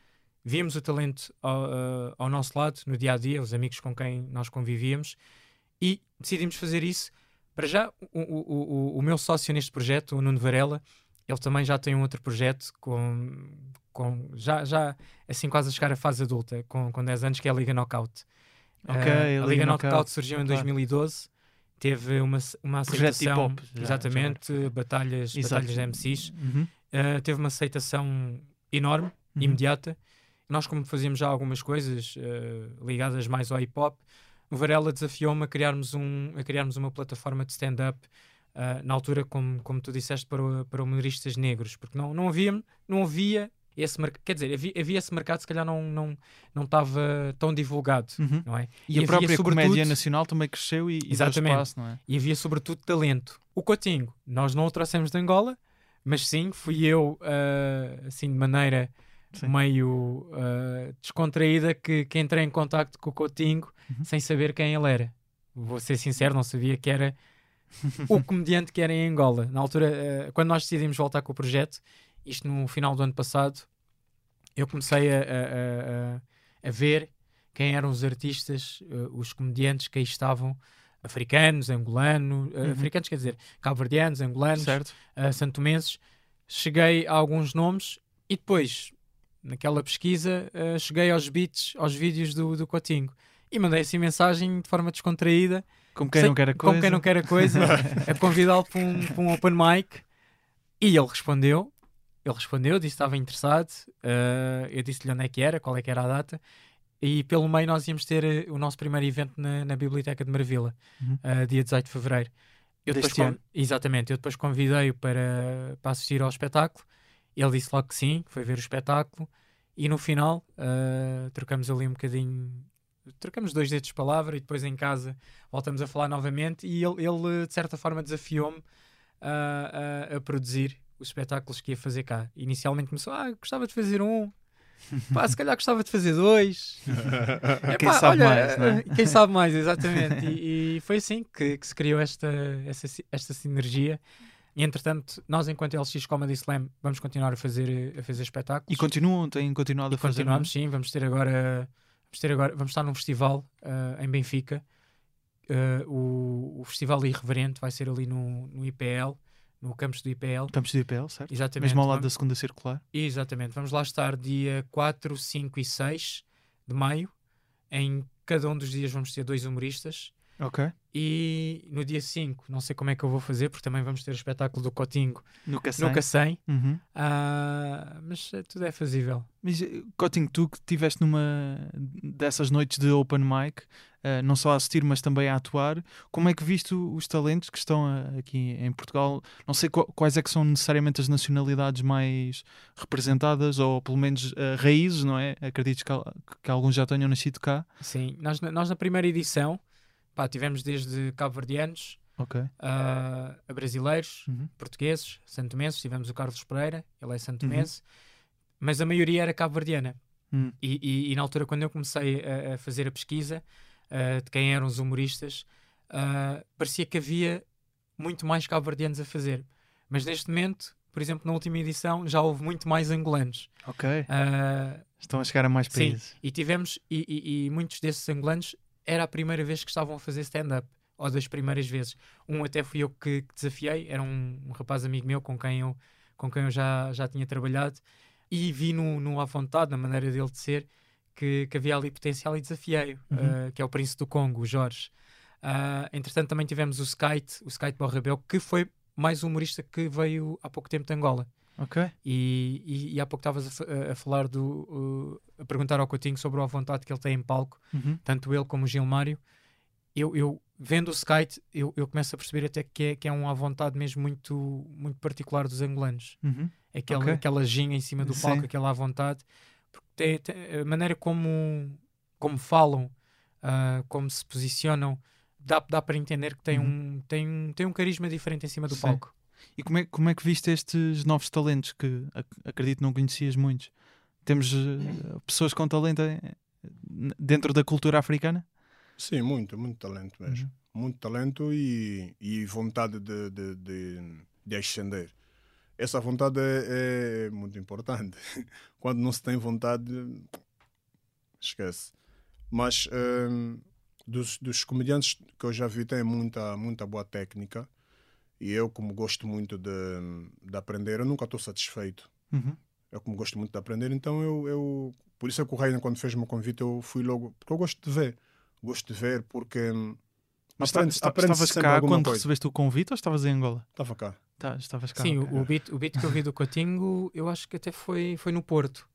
víamos o talento ao, uh, ao, nosso lado, no dia a dia, os amigos com quem nós convivíamos, e decidimos fazer isso. Para já, o, o, o, o meu sócio neste projeto, o Nuno Varela, ele também já tem um outro projeto com, com já, já assim quase a chegar à fase adulta, com, com 10 anos, que é a Liga Knockout. Okay, uh, a, Liga, Liga Knockout, Knockout surgiu em 2012, teve uma, uma aceitação, hip -hop, exatamente, já, batalhas, batalhas de MCs, uhum. uh, teve uma aceitação enorme, uhum. imediata. Nós, como fazíamos já algumas coisas uh, ligadas mais ao hip hop, o Varela desafiou-me a criarmos, um, a criarmos uma plataforma de stand-up Uh, na altura, como, como tu disseste, para, para humoristas negros, porque não, não, havia, não havia esse mercado, quer dizer, havia, havia, esse mercado se calhar não não não estava tão divulgado, uhum. não é? E, e a própria comédia nacional também cresceu e, exatamente, e espaço, não é? E havia sobretudo talento. O Cotinho, nós não o trouxemos de Angola, mas sim, fui eu, uh, assim, de maneira sim. meio uh, descontraída que, que entrei em contacto com o Cotinho uhum. sem saber quem ele era. Vou ser sincero, não sabia que era o *laughs* comediante que era em Angola. Na altura, uh, quando nós decidimos voltar com o projeto, isto no final do ano passado, eu comecei a, a, a, a ver quem eram os artistas, uh, os comediantes que aí estavam, africanos, angolanos, uh, uhum. africanos quer dizer, cabo-verdianos, angolanos, uh, santomenses. Cheguei a alguns nomes e depois, naquela pesquisa, uh, cheguei aos beats, aos vídeos do, do Cotinho e mandei assim mensagem de forma descontraída como quem, Sei, não quer a coisa. Como quem não quer a coisa, a convidá-lo para um, para um open mic. E ele respondeu. Ele respondeu, disse que estava interessado. Uh, eu disse-lhe onde é que era, qual é que era a data. E pelo meio nós íamos ter eh, o nosso primeiro evento na, na Biblioteca de Marvila, uhum. uh, dia 18 de Fevereiro. Eu depois. Exatamente, eu depois convidei-o para, para assistir ao espetáculo. Ele disse logo que sim, foi ver o espetáculo. E no final uh, trocamos ali um bocadinho trocamos dois dedos de palavra e depois em casa voltamos a falar novamente e ele, ele de certa forma desafiou-me a, a, a, produzir os espetáculos que ia fazer cá. Inicialmente começou, ah, gostava de fazer um, *laughs* pá, se calhar gostava de fazer dois. *laughs* é, quem pá, sabe olha, mais, não é? Quem sabe mais, exatamente. E, e foi assim que, que, se criou esta, esta, esta sinergia. E entretanto, nós, enquanto LX Comedy Slam, vamos continuar a fazer, a fazer espetáculos. E continuam, têm continuado e a fazer. Continuamos, sim, vamos ter agora Vamos, ter agora, vamos estar num festival uh, em Benfica. Uh, o, o, Festival Irreverente vai ser ali no, no IPL, no campus do IPL. Campus do IPL, certo? Exatamente. Mesmo ao lado vamos... da segunda circular. Exatamente. Vamos lá estar dia 4, 5 e 6 de maio. Em cada um dos dias vamos ter dois humoristas. Ok. E no dia 5, não sei como é que eu vou fazer, porque também vamos ter o espetáculo do Cotingo no Cacém. No Cacém. Uhum. Uh, mas eh, tudo é fazível. Mas eh, Cotingo, tu que estiveste numa dessas noites de open mic, uh, não só a assistir, mas também a atuar, como é que viste os talentos que estão aqui em Portugal? Não sei quais é que são necessariamente as nacionalidades mais representadas, ou pelo menos uh, raízes, não é? Acredito que, que alguns já tenham nascido cá. Sim, nós, nós na primeira edição Pá, tivemos desde cabo-verdianos okay. uh, a brasileiros, uhum. portugueses, santomenses. Tivemos o Carlos Pereira, ele é santomense, uhum. mas a maioria era cabo-verdiana. Uhum. E, e, e, na altura, quando eu comecei a, a fazer a pesquisa uh, de quem eram os humoristas, uh, parecia que havia muito mais cabo-verdianos a fazer. Mas neste momento, por exemplo, na última edição, já houve muito mais angolanos. Ok. Estão a chegar a mais países. Sim, e tivemos, e, e, e muitos desses angolanos era a primeira vez que estavam a fazer stand-up, ou das primeiras vezes. Um até fui eu que, que desafiei, era um, um, rapaz amigo meu com quem eu, com quem eu já, já tinha trabalhado, e vi no, no à vontade, na maneira dele de ser, que, que havia ali potencial e desafiei, uhum. uh, que é o Príncipe do Congo, o Jorge. Uh, entretanto, também tivemos o Skite, o Skite Borrabel, que foi mais um humorista que veio há pouco tempo de Angola. Ok. E, e, e há pouco estavas a, a, falar do. Uh, a perguntar ao Coutinho sobre a vontade que ele tem em palco, uhum. tanto ele como o Gilmário. Eu, eu vendo o Skite, eu, eu começo a perceber até que é, que é um à vontade mesmo muito, muito particular dos angolanos. Uhum. Aquela, okay. aquela ginha em cima do palco, Sim. aquela à vontade. Porque tem, tem, a maneira como, como falam, uh, como se posicionam, dá, dá para entender que tem, uhum. um, tem, tem um carisma diferente em cima do Sim. palco. E como é, como é que viste estes novos talentos que ac acredito não conhecias muitos? Temos uh, pessoas com talento dentro da cultura africana? Sim, muito, muito talento mesmo. Uhum. Muito talento e, e vontade de, de, de, de ascender. Essa vontade é, é muito importante. *laughs* Quando não se tem vontade, esquece. Mas um, dos, dos comediantes que eu já vi, tem muita, muita boa técnica. E eu, como gosto muito de, de aprender, eu nunca estou satisfeito. Uhum. Eu, como gosto muito de aprender, então eu. eu por isso é que o Reina, quando fez-me o convite, eu fui logo. Porque eu gosto de ver. Gosto de ver, porque. Hum, Mas aprende, está, aprende estavas cá quando coisa. recebeste o convite ou estavas em Angola? Estava cá. Tá, estavas cá. Sim, okay. o, beat, o beat que eu vi do Cotingo, eu acho que até foi, foi no Porto.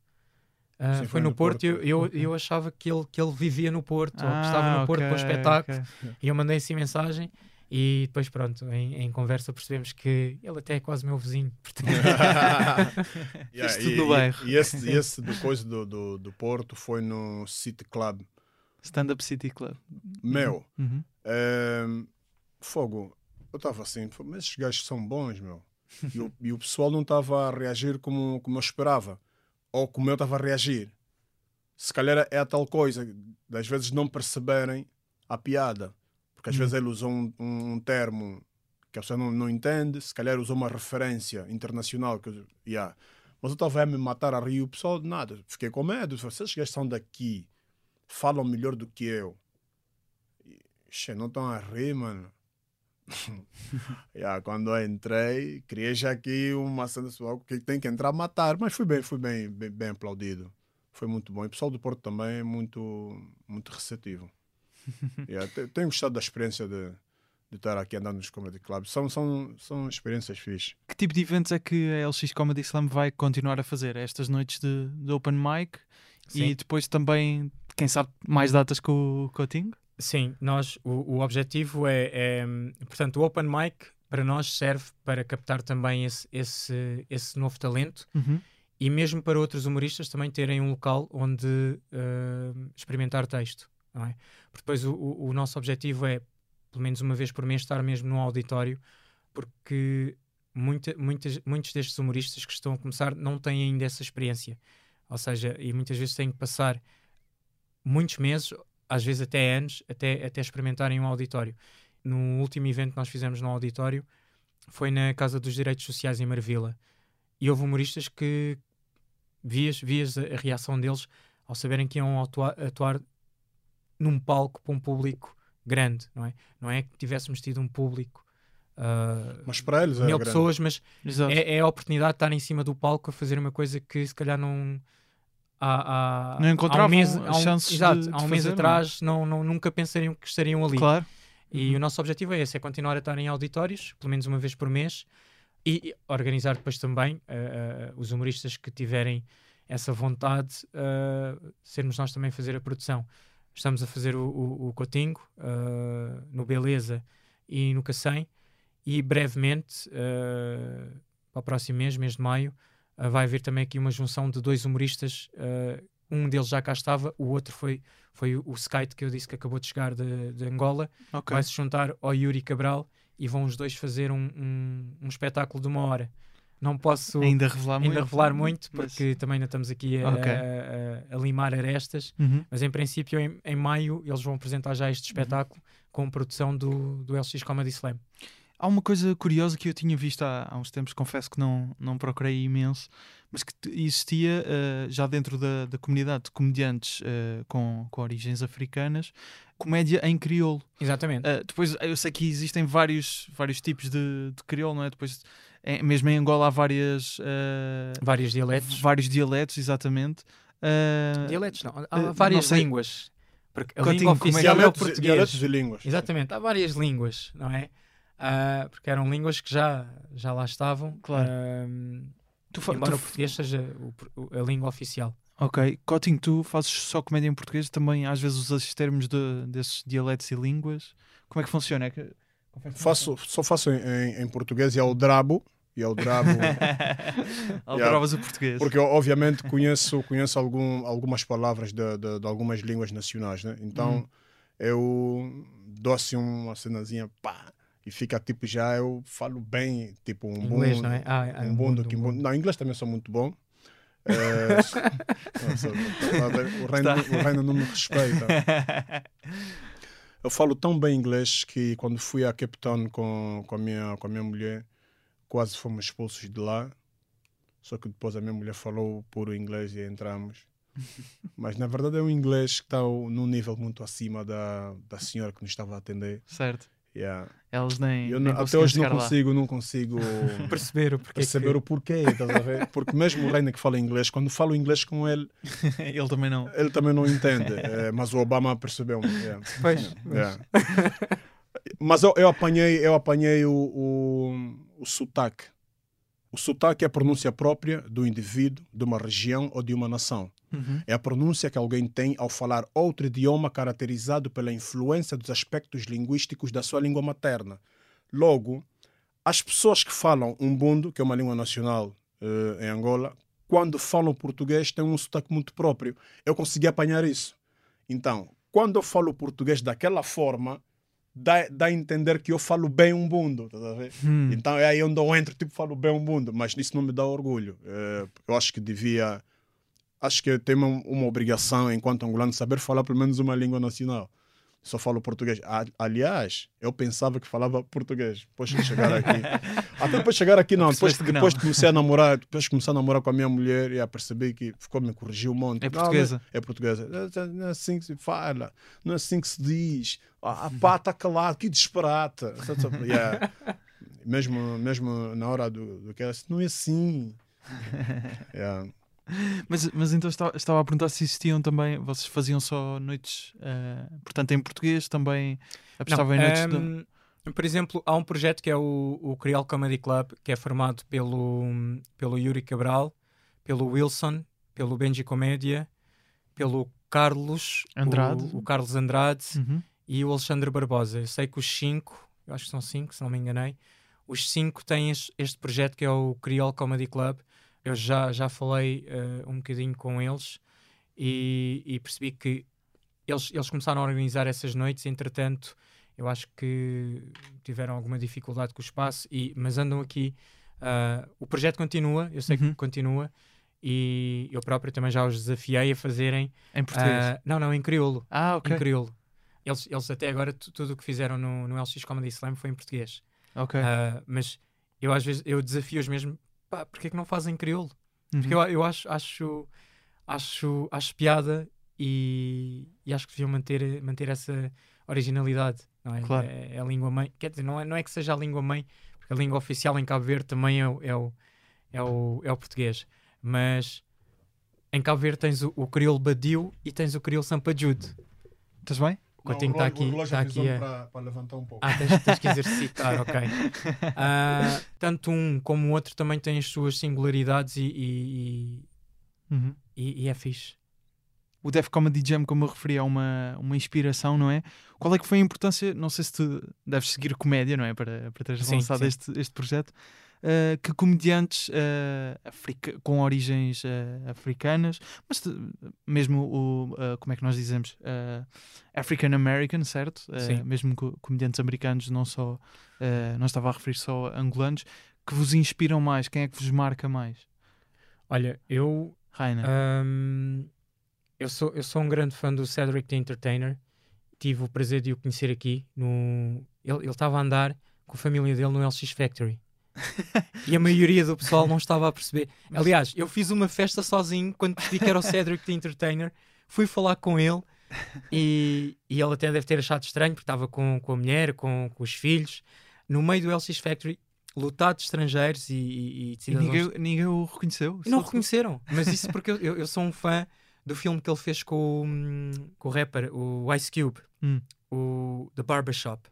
Uh, Sim, foi, foi, no, no Porto, e eu, eu, okay. eu, achava que ele, que ele vivia no Porto, ah, ou que estava no okay, Porto para o espetáculo, okay. *laughs* e eu mandei assim mensagem. E depois, pronto, em, em, conversa percebemos que ele até é quase meu vizinho. Portanto... *laughs* *laughs* yeah, e, tudo bairro. E, e esse, esse do coisa do, do, do, Porto foi no City Club. Stand Up City Club. Meu. Uhum. Um, fogo. Eu estava assim, mas esses gajos são bons, meu. E o, e o pessoal não estava a reagir como, como eu esperava. Ou como eu estava a reagir. Se calhar é a tal coisa, das vezes não perceberem a piada porque às hum. vezes ele usou um, um, termo que a pessoa não, não entende, se calhar usou uma referência internacional. Que, yeah. Mas eu estava a me matar a rir o pessoal de nada. Fiquei com medo. Vocês que são daqui, falam melhor do que eu. Xe, não estão a rir, mano. *laughs* yeah, quando eu entrei, criei já aqui uma cena que tem que entrar a matar, mas fui bem, fui bem, bem, bem aplaudido. Foi muito bom. E o pessoal do Porto também é muito, muito receptivo *laughs* yeah, tenho gostado da experiência de, de estar aqui andando nos comedy clubs. São, são, são experiências fixes. Que tipo de eventos é que a LX Comedy Slam vai continuar a fazer? Estas noites de, de open mic Sim. e depois também, quem sabe, mais datas com o Coutinho? Sim, nós, o, o objetivo é, é, portanto, o open mic para nós serve para captar também esse, esse, esse novo talento uhum. e mesmo para outros humoristas também terem um local onde uh, experimentar texto não é? Porque depois o, o, nosso objetivo é, pelo menos uma vez por mês, estar mesmo no auditório, porque muita, muitas, muitos destes humoristas que estão a começar não têm ainda essa experiência. Ou seja, e muitas vezes têm que passar muitos meses, às vezes até anos, até, até experimentarem um auditório. No último evento que nós fizemos no auditório foi na Casa dos Direitos Sociais em Marvila. E houve humoristas que vias, vias a, a reação deles ao saberem que iam atuar, atuar num palco para um público grande, não é? Não é que tivéssemos tido um público. Uh, mas para eles é mil pessoas, mas é, é, a oportunidade de estar em cima do palco a fazer uma coisa que se calhar não. Há, há, não encontravam há um mês, há um, chances exato, de, há um mês fazer, atrás não, não, nunca pensariam que estariam ali. Claro. E uhum. o nosso objetivo é esse: é continuar a estar em auditórios, pelo menos uma vez por mês, e organizar depois também uh, uh, os humoristas que tiverem essa vontade, sermos nós também fazer a produção. Estamos a fazer o, o, o Cotingo uh, no Beleza e no Cacém. E brevemente, uh, para o próximo mês, mês de maio, uh, vai haver também aqui uma junção de dois humoristas. um deles já cá estava, o outro foi, foi o Skype que eu disse que acabou de chegar de, de Angola. Okay. Vai se juntar ao Yuri Cabral e vão os dois fazer um, um, um espetáculo de uma hora não posso ainda revelar ainda muito, revelar muito porque mas... também ainda estamos aqui a, okay. a, a, a limar arestas, uhum. mas em princípio em, em, maio eles vão apresentar já este uhum. espetáculo uhum. com produção do, do LX Comedy Slam. Há uma coisa curiosa que eu tinha visto há, há uns tempos, confesso que não, não procurei imenso, mas que existia uh, já dentro da, da comunidade de comediantes uh, com, com origens africanas, comédia em crioulo. Exatamente. Uh, depois eu sei que existem vários, vários tipos de, de crioulo, não é? Depois é, mesmo em Angola há várias. Uh, vários dialetos. Vários dialetos, exatamente. Uh, dialetos não, há várias não línguas. Porque a Cotinho, língua é oficial é, o português. dialetos e línguas. Exatamente, há várias línguas, não é? Ah, porque eram línguas que já, já lá estavam. Claro. Tu embora tu o português seja o a língua oficial. Ok, Cotinho, tu fazes só comédia em português, também às vezes usas termos de, desses dialetos e línguas. Como é que funciona? É que... Faço, só faço em, em- em português e é o drabo. E é o drabo. Alteravas *laughs* o português. Porque eu, obviamente, conheço, conheço algum, algumas palavras de, de- de algumas línguas nacionais, né? Então, Hum. eu dou assim uma cenazinha, pá, e fica tipo já, eu falo bem, tipo um Inglês, bom, não é? Ah, é um um bom do que um bom. Não, inglês também sou muito bom. *laughs* É, nossa, o, reino, o reino não me respeita. *laughs* Eu falo tão bem inglês que quando fui a Cape Town com, com, a, minha, com a minha mulher, quase fomos expulsos de lá. Só que depois a minha mulher falou puro inglês e entramos. *laughs* Mas na verdade é um inglês que está num nível muito acima da, da senhora que nos estava a atender. certo. Yeah. Elas nem. Eu nem até hoje não lá. consigo, não consigo *laughs* Perceber o porquê. perceber que... o porquê? Porque mesmo o Reina que fala inglês, quando falo inglês com ele, *laughs* Ele também não. ele também não entende. Eh, mas o Obama percebeu-me. yeah. Pois, Yeah. Mas eu, eu apanhei, eu apanhei o, o, o sotaque. O sotaque é a pronúncia própria do indivíduo, de uma região ou de uma nação. Uhum. É a pronúncia que alguém tem ao falar outro idioma caracterizado pela influência dos aspectos linguísticos da sua língua materna. Logo, as pessoas que falam umbundo, que é uma língua nacional eh, em Angola, quando falam português têm um sotaque muito próprio. Eu consegui apanhar isso. Então, quando eu falo português daquela forma, dá, dá a entender que eu falo bem umbundo, tá a ver? Hum. Então é aí onde eu entro, tipo, falo bem o mundo, mas isso não me dá orgulho. Eh, eu acho que devia. Acho que eu tenho uma, uma obrigação, enquanto angolano, saber falar pelo menos uma língua nacional. Só falo português. Aliás, eu pensava que falava português. Depois de chegar aqui. *laughs* Até depois de chegar aqui, não. Depois, não. depois de comecei a namorar, depois de começar a namorar com a minha mulher, e a perceber que ficou me corrigiu um monte. É Não, portuguesa. É portuguesa. Não é assim que se fala, não é assim que se diz. Ah, a pá está calado, que disparate. Yeah. *laughs* Mesmo, mesmo na hora do, do que era, não é assim. *laughs* Yeah. Mas, mas então estava, estava a perguntar se existiam também. Vocês faziam só noites, eh, portanto, em português também apostavam em noites. de- Ahm, Por exemplo, há um projeto que é o, o Creole Comedy Club, que é formado pelo, pelo Yuri Cabral, pelo Wilson, pelo Benji Comédia, pelo Carlos Andrade. o, o Carlos Andrade Uhum. e o Alexandre Barbosa. Eu sei que os cinco, eu acho que são cinco, se não me enganei, os cinco têm es- este projeto que é o Creole Comedy Club. Eu já, já falei eh, um bocadinho com eles e, e percebi que eles, eles começaram a organizar essas noites, entretanto, eu acho que tiveram alguma dificuldade com o espaço, e, mas andam aqui. ah, o projeto continua, eu sei Uhum. que continua, e eu próprio também já os desafiei a fazerem. Em português. ah, não, não, em crioulo ah, ok. em crioulo. Eles, eles até agora, tu- tudo o que fizeram no, no LX Comedy Slam foi em português. Ok. Mas eu às vezes eu desafio-os mesmo, pá, porque é que não fazem crioulo? Porque Uhum. eu, eu acho, acho, acho, acho piada e, e acho que deviam manter, manter essa originalidade. Não é? Claro. É, é a língua mãe. Quer dizer, não é, não é que seja a língua mãe, porque a língua oficial em Cabo Verde também é, o- é, o, é, o, é o português. Mas em Cabo Verde tens o, o crioulo badio e tens o crioulo sampajude. Estás bem? O Coutinho está aqui, está aqui a... para, para levantar um pouco. Ah, tens, tens que exercitar, *laughs* ok. Ah, tanto um como o outro também têm as suas singularidades e, e, Uhum. e- e é fixe. O Def Comedy Jam, como eu referi, é uma, uma inspiração, não é? Qual é que foi a importância? Não sei se tu deves seguir comédia, não é? Para, para teres Sim, lançado sim. Este, este projeto. Uh, que comediantes uh, com origens uh, africanas, mas mesmo o, como é que nós dizemos? African American, certo? Mesmo co- comediantes americanos, não só, não estava a referir só a angolanos, que vos inspiram mais? Quem é que vos marca mais? Olha, eu, Raina. ahm, eu, sou, eu sou um grande fã do Cedric the Entertainer. Tive o prazer de o conhecer aqui. No... Ele ele estava a andar com a família dele no LX Factory. E a maioria do pessoal não estava a perceber. Aliás, eu fiz uma festa sozinho quando percebi que era o Cedric the Entertainer. Fui falar com ele e, e ele até deve ter achado estranho porque estava com, com a mulher, com, com os filhos, no meio do LX Factory, lotado de estrangeiros e, e, e de cidadãos ninguém, ninguém o reconheceu? não Só- reconheceram, mas isso porque eu, eu- eu sou um fã do filme que ele fez com, hum, com o rapper, o Ice Cube, Hum. o The Barbershop.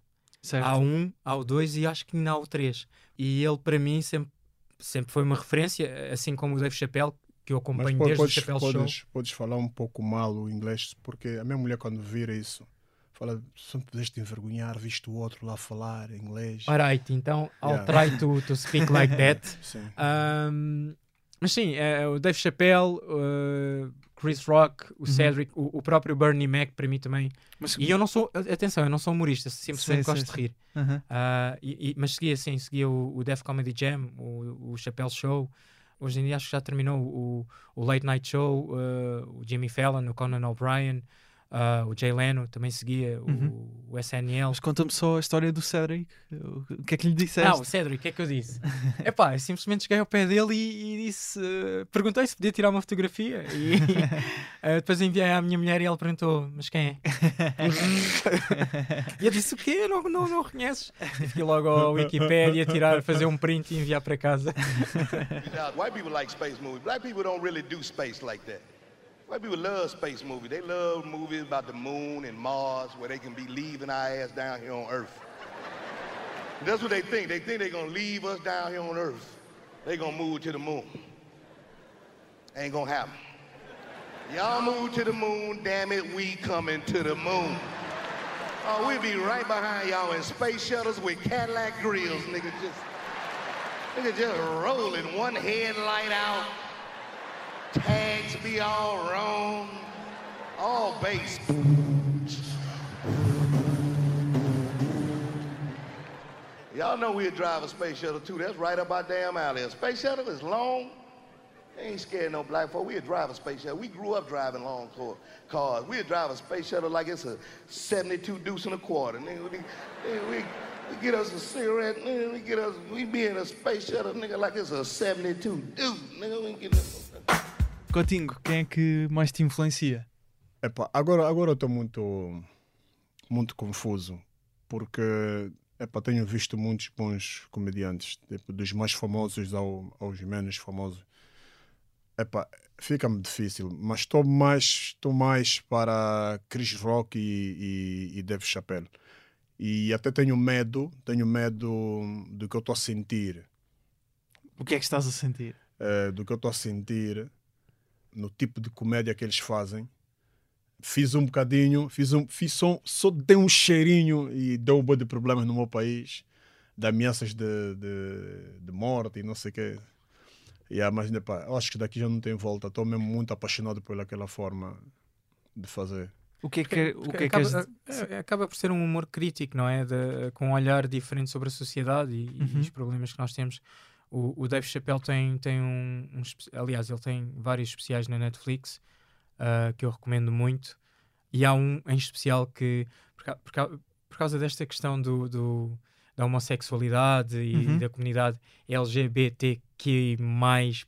Certo. Há um, há o dois e acho que ainda há o três. E ele, para mim, sempre, sempre foi uma referência, assim como o Dave Chappelle, que eu Mas acompanho po- desde podes, o Chappelle podes, Show. podes falar um pouco mal o inglês, porque a minha mulher, quando vira isso, fala: sempre deixa te envergonhar, viste o outro lá falar inglês. Alright, então I'll Yeah. try to, to speak like that. *laughs* Sim. Um, mas sim, é, o Dave Chappelle, uh, Chris Rock, o Cedric, o, o próprio Bernie Mac, para mim também. Mas, E eu não sou, atenção, eu não sou humorista, simplesmente Sim, gosto sim, de rir. Aham. Ah, e- e- mas seguia assim, seguia o, o Def Comedy Jam, o, o Chappelle Show. Hoje em dia acho que já terminou o, o Late Night Show, uh, o Jimmy Fallon, o Conan O'Brien, ah, o Jay Leno também seguia, o- Uhum. o, SNL. Mas conta-me só a história do Cedric. O que é que lhe disseste? Ah, o Cedric, o que é que eu disse? *laughs* Epá, eu simplesmente cheguei ao pé dele e, e disse, eh, perguntei se podia tirar uma fotografia e *laughs* eh, depois enviei à minha mulher e ela perguntou, mas quem é? e eu disse, o quê? Não, não, não reconheces? E fui logo ao Wikipedia tirar, fazer um print e enviar para casa. *laughs* White people like space movies. Black people don't really do space like that. White people love space movies. They love movies about the moon and Mars where they can be leaving our ass down here on Earth. That's what they think. They think they're gonna leave us down here on Earth. They're gonna move to the moon. Ain't gonna happen. Y'all move to the moon, damn it, we coming to the moon. Oh, we'll be right behind y'all in space shuttles with Cadillac grills, nigga. Just Nigga just rolling, one headlight out, tags be all wrong, all base. Y'all know we'll drive a space shuttle too. That's right up our damn alley. A space shuttle is long. They ain't scared no black folk. We'll drive a space shuttle. We grew up driving long car- cars. We'll drive a space shuttle like it's a 72 deuce and a quarter. Nigga, we, we, we get us a cigarette, nigga, we get us, we be in a space shuttle, nigga, like it's a 72 deuce. Nigga, we get us. Cotingo, quem é que mais te influencia? Epá, agora, agora eu estou muito, muito confuso, porque epá, tenho visto muitos bons comediantes, tipo, dos mais famosos ao, aos menos famosos. Epá, fica-me difícil, mas estou mais, mais para Chris Rock e, e, e Dave Chappelle. E até tenho medo, tenho medo do que eu estou a sentir, O que é que estás a sentir? eh, do que eu estou a sentir no tipo de comédia que eles fazem. Fiz um bocadinho, fiz um, fiz só, só dei um cheirinho e deu um bom de problemas no meu país, de ameaças de, de, de morte e não sei o quê. Yeah, mas epá, eu acho que daqui já não tem volta. Estou mesmo muito apaixonado por aquela forma de fazer. O que é que, o que, é que acaba, és- é- acaba por ser um humor crítico, não é? De- com um olhar diferente sobre a sociedade e, e Uhum. os problemas que nós temos. O, o Dave Chappelle tem, tem um, um Aliás, ele tem vários especiais na Netflix ah, que eu recomendo muito. E há um em especial que, por, por por causa desta questão do, do- da homossexualidade e Uhum. da comunidade LGBTQ,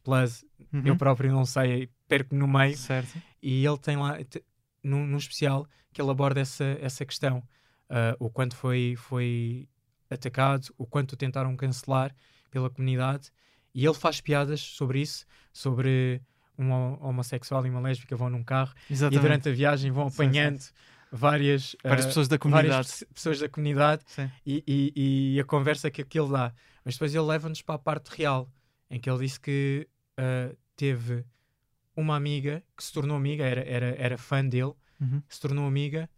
plus, Uhum. eu próprio não sei, perco no meio Certo. e ele tem lá num, num especial que ele aborda essa, essa questão ah, o quanto foi, foi atacado, o quanto tentaram cancelar pela comunidade e ele faz piadas sobre isso, sobre um ho- homossexual e uma lésbica vão num carro Exatamente. e durante a viagem vão Sim, sim. apanhando várias, Várias ah, pessoas da comunidade. pe- pessoas da comunidade Sim. e, e- e a conversa que aquilo dá. Mas depois ele leva-nos para a parte real, em que ele disse que ah, teve uma amiga que se tornou amiga, era, era, era fã dele, Uhum. se tornou amiga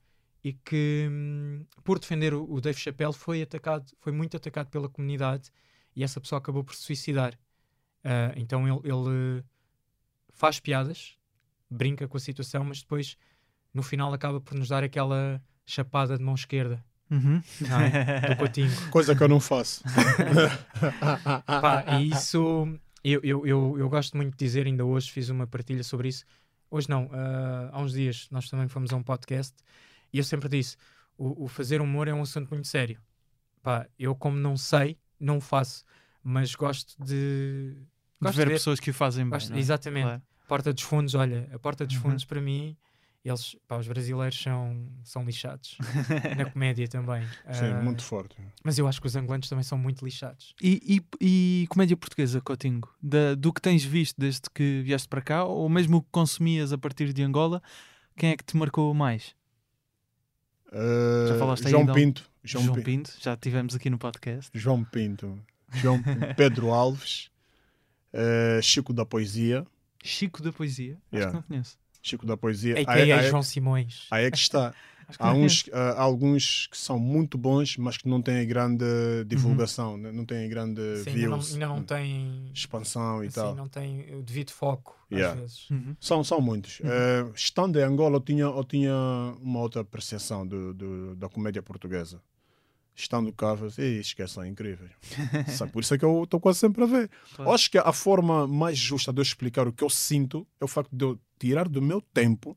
e que, hum, por defender o, o Dave Chappelle, foi atacado, foi muito atacado pela comunidade e essa pessoa acabou por se suicidar. Ah, então ele, ele faz piadas, brinca com a situação, mas depois, no final, acaba por nos dar aquela chapada de mão esquerda Uhum. não é? do Coutinho. *laughs* Coisa que eu não faço. *laughs* Pá, e isso eu, eu, eu, eu gosto muito de dizer, ainda hoje fiz uma partilha sobre isso. Hoje não, ah, há uns dias nós também fomos a um podcast e eu sempre disse: o, o fazer humor é um assunto muito sério. Pá, eu, como não sei, não o faço, mas gosto de. De Gosto ver de ver. pessoas que o fazem bem. Gosto- é? exatamente. Claro. Porta dos Fundos, olha, a Porta dos Uhum. Fundos para mim eles, pá, os brasileiros são, são lixados. *laughs* Na comédia também. Sim, Ah, muito forte. Mas eu acho que os angolanos também são muito lixados. E, e- e comédia portuguesa, Cotingo? Da- do que tens visto desde que vieste para cá, ou mesmo o que consumias a partir de Angola, quem é que te marcou mais? Uh, Já falaste aí João de um- Pinto. João, João, Pinto. Pinto, já tivemos aqui no podcast. João Pinto. João Pinto. *laughs* Pedro Alves. uh, Chico da Poesia. Chico da Poesia, acho Yeah. que não conheço. Chico da Poesia. Aí- aí- João Simões. Aí é que está. Há, não uns, há alguns que são muito bons, mas que não têm grande divulgação, né? não têm grande Sim, ainda não, views, ainda não tem, expansão e assim, tal. não tem o devido foco, Yeah. às vezes. Uhum. São, são muitos. Eh, estando em Angola, eu tinha, eu tinha uma outra apreciação do, do- da comédia portuguesa. Estando cá, eu falei, "Ei, esquece, são incríveis. *laughs* Sabe, Por isso é que eu estou quase sempre a ver. Claro. Acho que a forma mais justa de eu explicar o que eu sinto é o facto de eu tirar do meu tempo,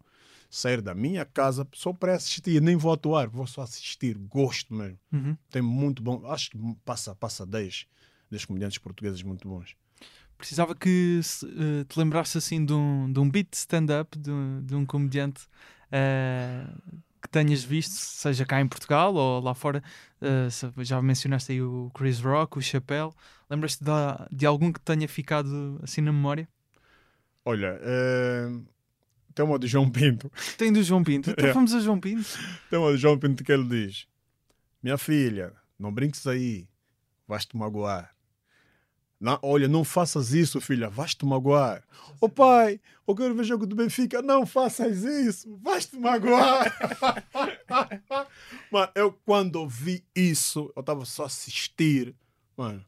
sair da minha casa só para assistir. Nem vou atuar, vou só assistir. Gosto mesmo. Uhum. Tem muito bom. Acho que passa, passa 10 dos comediantes portugueses muito bons. Precisava que eh, te lembrasse assim de um, de um beat stand-up de, um- de um comediante eh, que tenhas visto, seja cá em Portugal ou lá fora. Se- já mencionaste aí o Chris Rock, o Chappelle. Lembras-te de, de algum que tenha ficado assim na memória? Olha, eh, tem uma de João Pinto. Tem do João Pinto. Então *laughs* É. vamos a João Pinto. Tem uma de João Pinto que ele diz: Minha filha, não brinques aí, vais-te magoar. Não, olha, não faças isso, filha, vais-te magoar. Ô pai, eu quero ver jogo do Benfica. Não faças isso, vais-te magoar. *laughs* Mano, eu quando ouvi isso, eu estava só a assistir. Mano,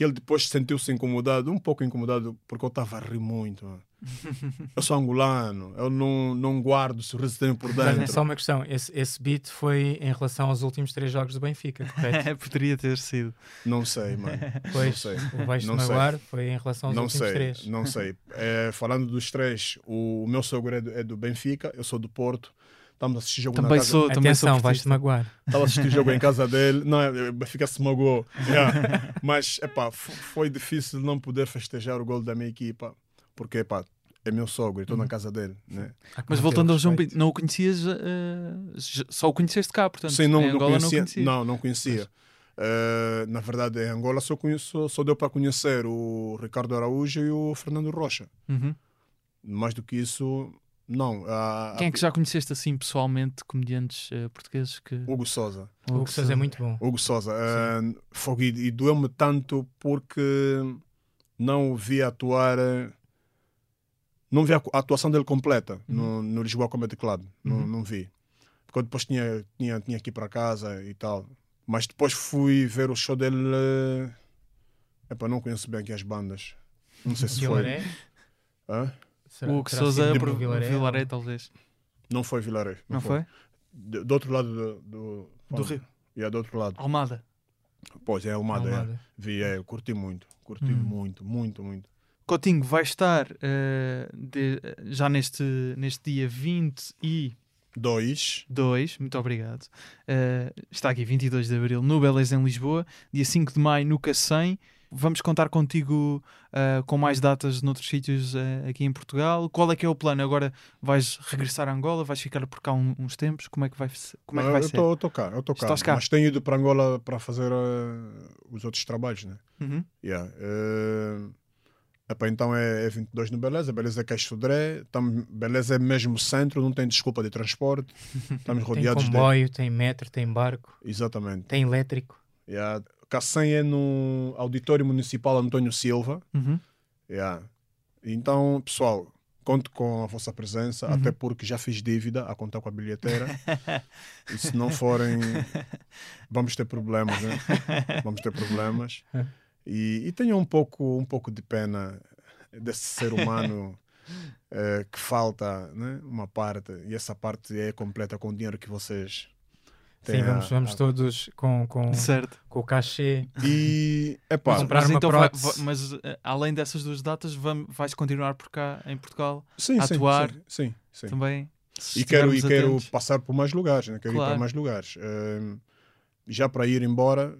que ele depois sentiu-se incomodado, um pouco incomodado, porque eu estava a rir muito. Mano. *laughs* Eu sou angolano, eu não, não guardo sorriso tenho por dentro. Só uma questão: esse, esse beat foi em relação aos últimos três jogos do Benfica, correto? *laughs* Poderia ter sido. Não sei, mano. *laughs* Pois, sei. o Vais-te Não sei. magoar foi em relação aos Não últimos sei, três. não sei. É, falando dos três, o, o meu sogro é do, é do Benfica, eu sou do Porto. Estamos a assistir jogo Também na casa. sou, também sou Atenção, vais-te magoar. Estava a assistir jogo em *laughs* casa dele. Não, é, Benfica se magoou. Yeah. *laughs* Mas, epá, foi difícil não poder festejar o gol da minha equipa. Porque, epá, é meu sogro, estou na casa dele. Né? Mas voltando ao João. Pinto, não o conhecias, j- só o conheceste cá, portanto. Sim, não, em não conhecia. não conhecia. Não, não conhecia. Eh, na verdade, em Angola só, conheço, só deu para conhecer o Ricardo Araújo e o Fernando Rocha. Uhum. Mais do que isso, não. A- Quem é que já conheceste assim pessoalmente, comediantes eh, portugueses que. Hugo Souza. O Hugo Sousa é muito bom. Hugo Souza. eh, fogo, e, e doeu-me tanto porque não o vi atuar. eh, Não vi a a atuação dele completa no, no Lisboa Comedy Club. Não, Uhum. não vi. Porque eu depois tinha, tinha, tinha que ir para casa e tal. Mas depois fui ver o show dele. Epá, não conheço bem aqui as bandas. Não sei se foi. Vilaré? Hã? Será- O Hugo Souza por por Vilaré? Vilaré, talvez. Não foi Vilaré. Não foi? Do, do outro lado do. Do, Do Rio. É, do outro lado. Almada. Pois é, Almada. é. Almada. Vi, é, eu curti muito. Curti Hum. muito, muito, muito. Cotinho vai estar eh, de- já neste, neste dia 22, Dois. muito obrigado. Eh, está aqui 22 de Abril no Beleza em Lisboa, dia 5 de Maio no Cacém. Vamos contar contigo eh, com mais datas noutros sítios eh, aqui em Portugal. Qual é que é o plano? Agora vais regressar a Angola? Vais ficar por cá um- uns tempos? Como é que vai, como é que Ah, vai eu ser? tô- eu tô cá, eu tô cá. Cá? Mas tenho ido para Angola para fazer eh, os outros trabalhos, né? Uhum. Yeah. eh, epá, então é, é 22 no Beleza, Beleza é Caixo Sodré, tam, Beleza é mesmo centro, não tem desculpa de transporte. *laughs* Estamos Tem rodeados de. comboio, tem metro, tem barco, Exatamente. tem elétrico. Yeah. Cacém é no Auditório Municipal Antônio Silva. Uhum. Yeah. Então, pessoal, conto com a vossa presença, Uhum. até porque já fiz dívida a contar com a bilheteira. *laughs* e se não forem, vamos ter problemas, né? *laughs* Vamos ter problemas. E, e tenho um pouco, um pouco de pena desse ser humano *laughs* eh, que falta né? uma parte, e essa parte é completa com o dinheiro que vocês. Sim, vamos, a- vamos a- todos com, com, Certo. com o cachê. E, epá, Comprar mas uma então vai- vai- mas eh, além dessas duas datas, vam- vais continuar por cá em Portugal sim, sim, atuar sim, sim, sim. também? E quero, e quero atentos. passar por mais lugares, né? quero ir Claro. para mais lugares. Ehm, já para ir embora,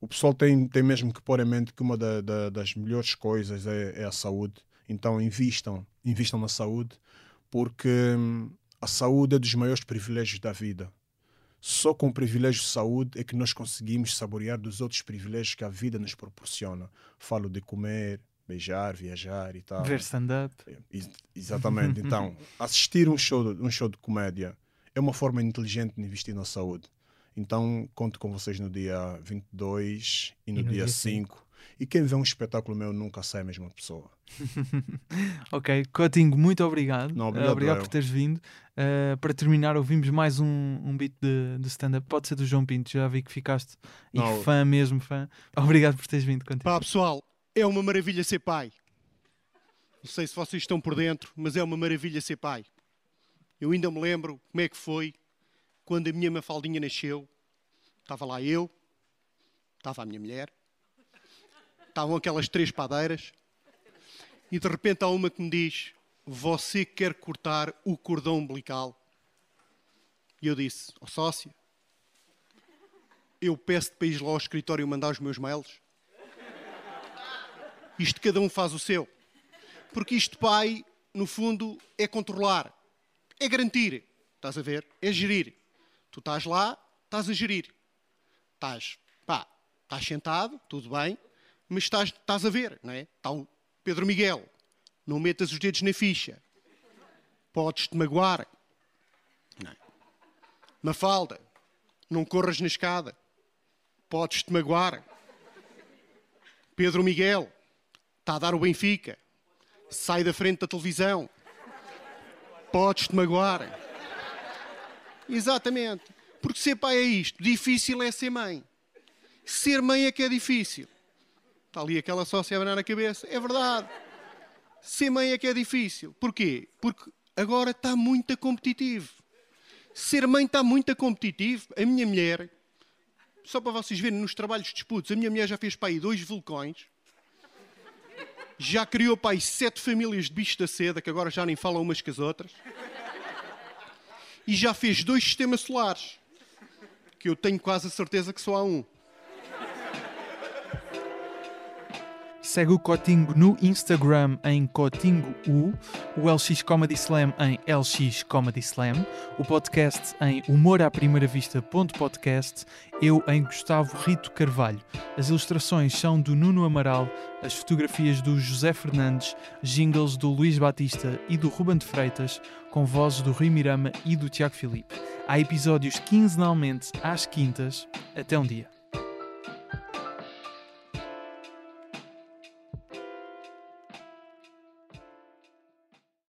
o pessoal tem, tem mesmo que pôr em mente que uma da- da- das melhores coisas é, é a saúde. Então invistam, invistam na saúde, porque hum, a saúde é dos maiores privilégios da vida. Só com o privilégio de saúde é que nós conseguimos saborear dos outros privilégios que a vida nos proporciona. Falo de comer, beijar, viajar e tal. Ver stand-up. Exatamente. *laughs* então, assistir um show, um show de comédia é uma forma inteligente de investir na saúde. Então, conto com vocês no dia 22 e no, e no dia, dia 5. 5. E quem vê um espetáculo meu nunca sai a mesma pessoa. *laughs* ok, Cotinho, muito obrigado. Não, obrigado, uh, obrigado por teres vindo. Uh, para terminar, ouvimos mais um, um beat de, de stand-up. Pode ser do João Pinto, já vi que ficaste Não. fã mesmo, fã. Obrigado por teres vindo. Pá, pessoal, é uma maravilha ser pai. Não sei se vocês estão por dentro, mas é uma maravilha ser pai. Eu ainda me lembro como é que foi quando a minha Mafaldinha nasceu. Estava lá eu, estava a minha mulher, estavam aquelas três padeiras, e de repente há uma que me diz: Você quer cortar o cordão umbilical? E eu disse: Ó oh, eu peço-te para ir lá ao escritório mandar os meus mails. Isto cada um faz o seu. Porque isto, pai, no fundo, é controlar, é garantir. Estás a ver? É gerir. Tu estás lá, estás a gerir. Estás, pá, estás sentado, tudo bem, mas estás, estás a ver, não é? Está o Pedro Miguel, não metas os dedos na ficha. Podes-te magoar. Não. É? Mafalda, não corras na escada. Podes-te magoar. Pedro Miguel, está a dar o Benfica. Sai da frente da televisão. Podes-te magoar. Exatamente. Porque ser pai é isto. Difícil é ser mãe. Ser mãe é que é difícil. Está ali aquela sócia a abanar a cabeça. É verdade. Ser mãe é que é difícil. Porquê? Porque agora está muito competitivo. Ser mãe está muito competitivo. A minha mulher, só para vocês verem nos trabalhos de disputos, a minha mulher já fez para aí dois vulcões. Já criou para aí sete famílias de bichos da seda, que agora já nem falam umas com as outras. E já fez dois sistemas solares, que eu tenho quase a certeza que só há um. Segue o Cotingo no Instagram em Cotingo U, o LX Comedy Slam em LX Comedy Slam, o podcast em humoraprimeiravista.podcast, eu em Gustavo Rito Carvalho. As ilustrações são do Nuno Amaral, as fotografias do José Fernandes, jingles do Luís Batista e do Ruben de Freitas, com vozes do Rui Mirama e do Tiago Filipe. Há episódios quinzenalmente às quintas. Até um dia.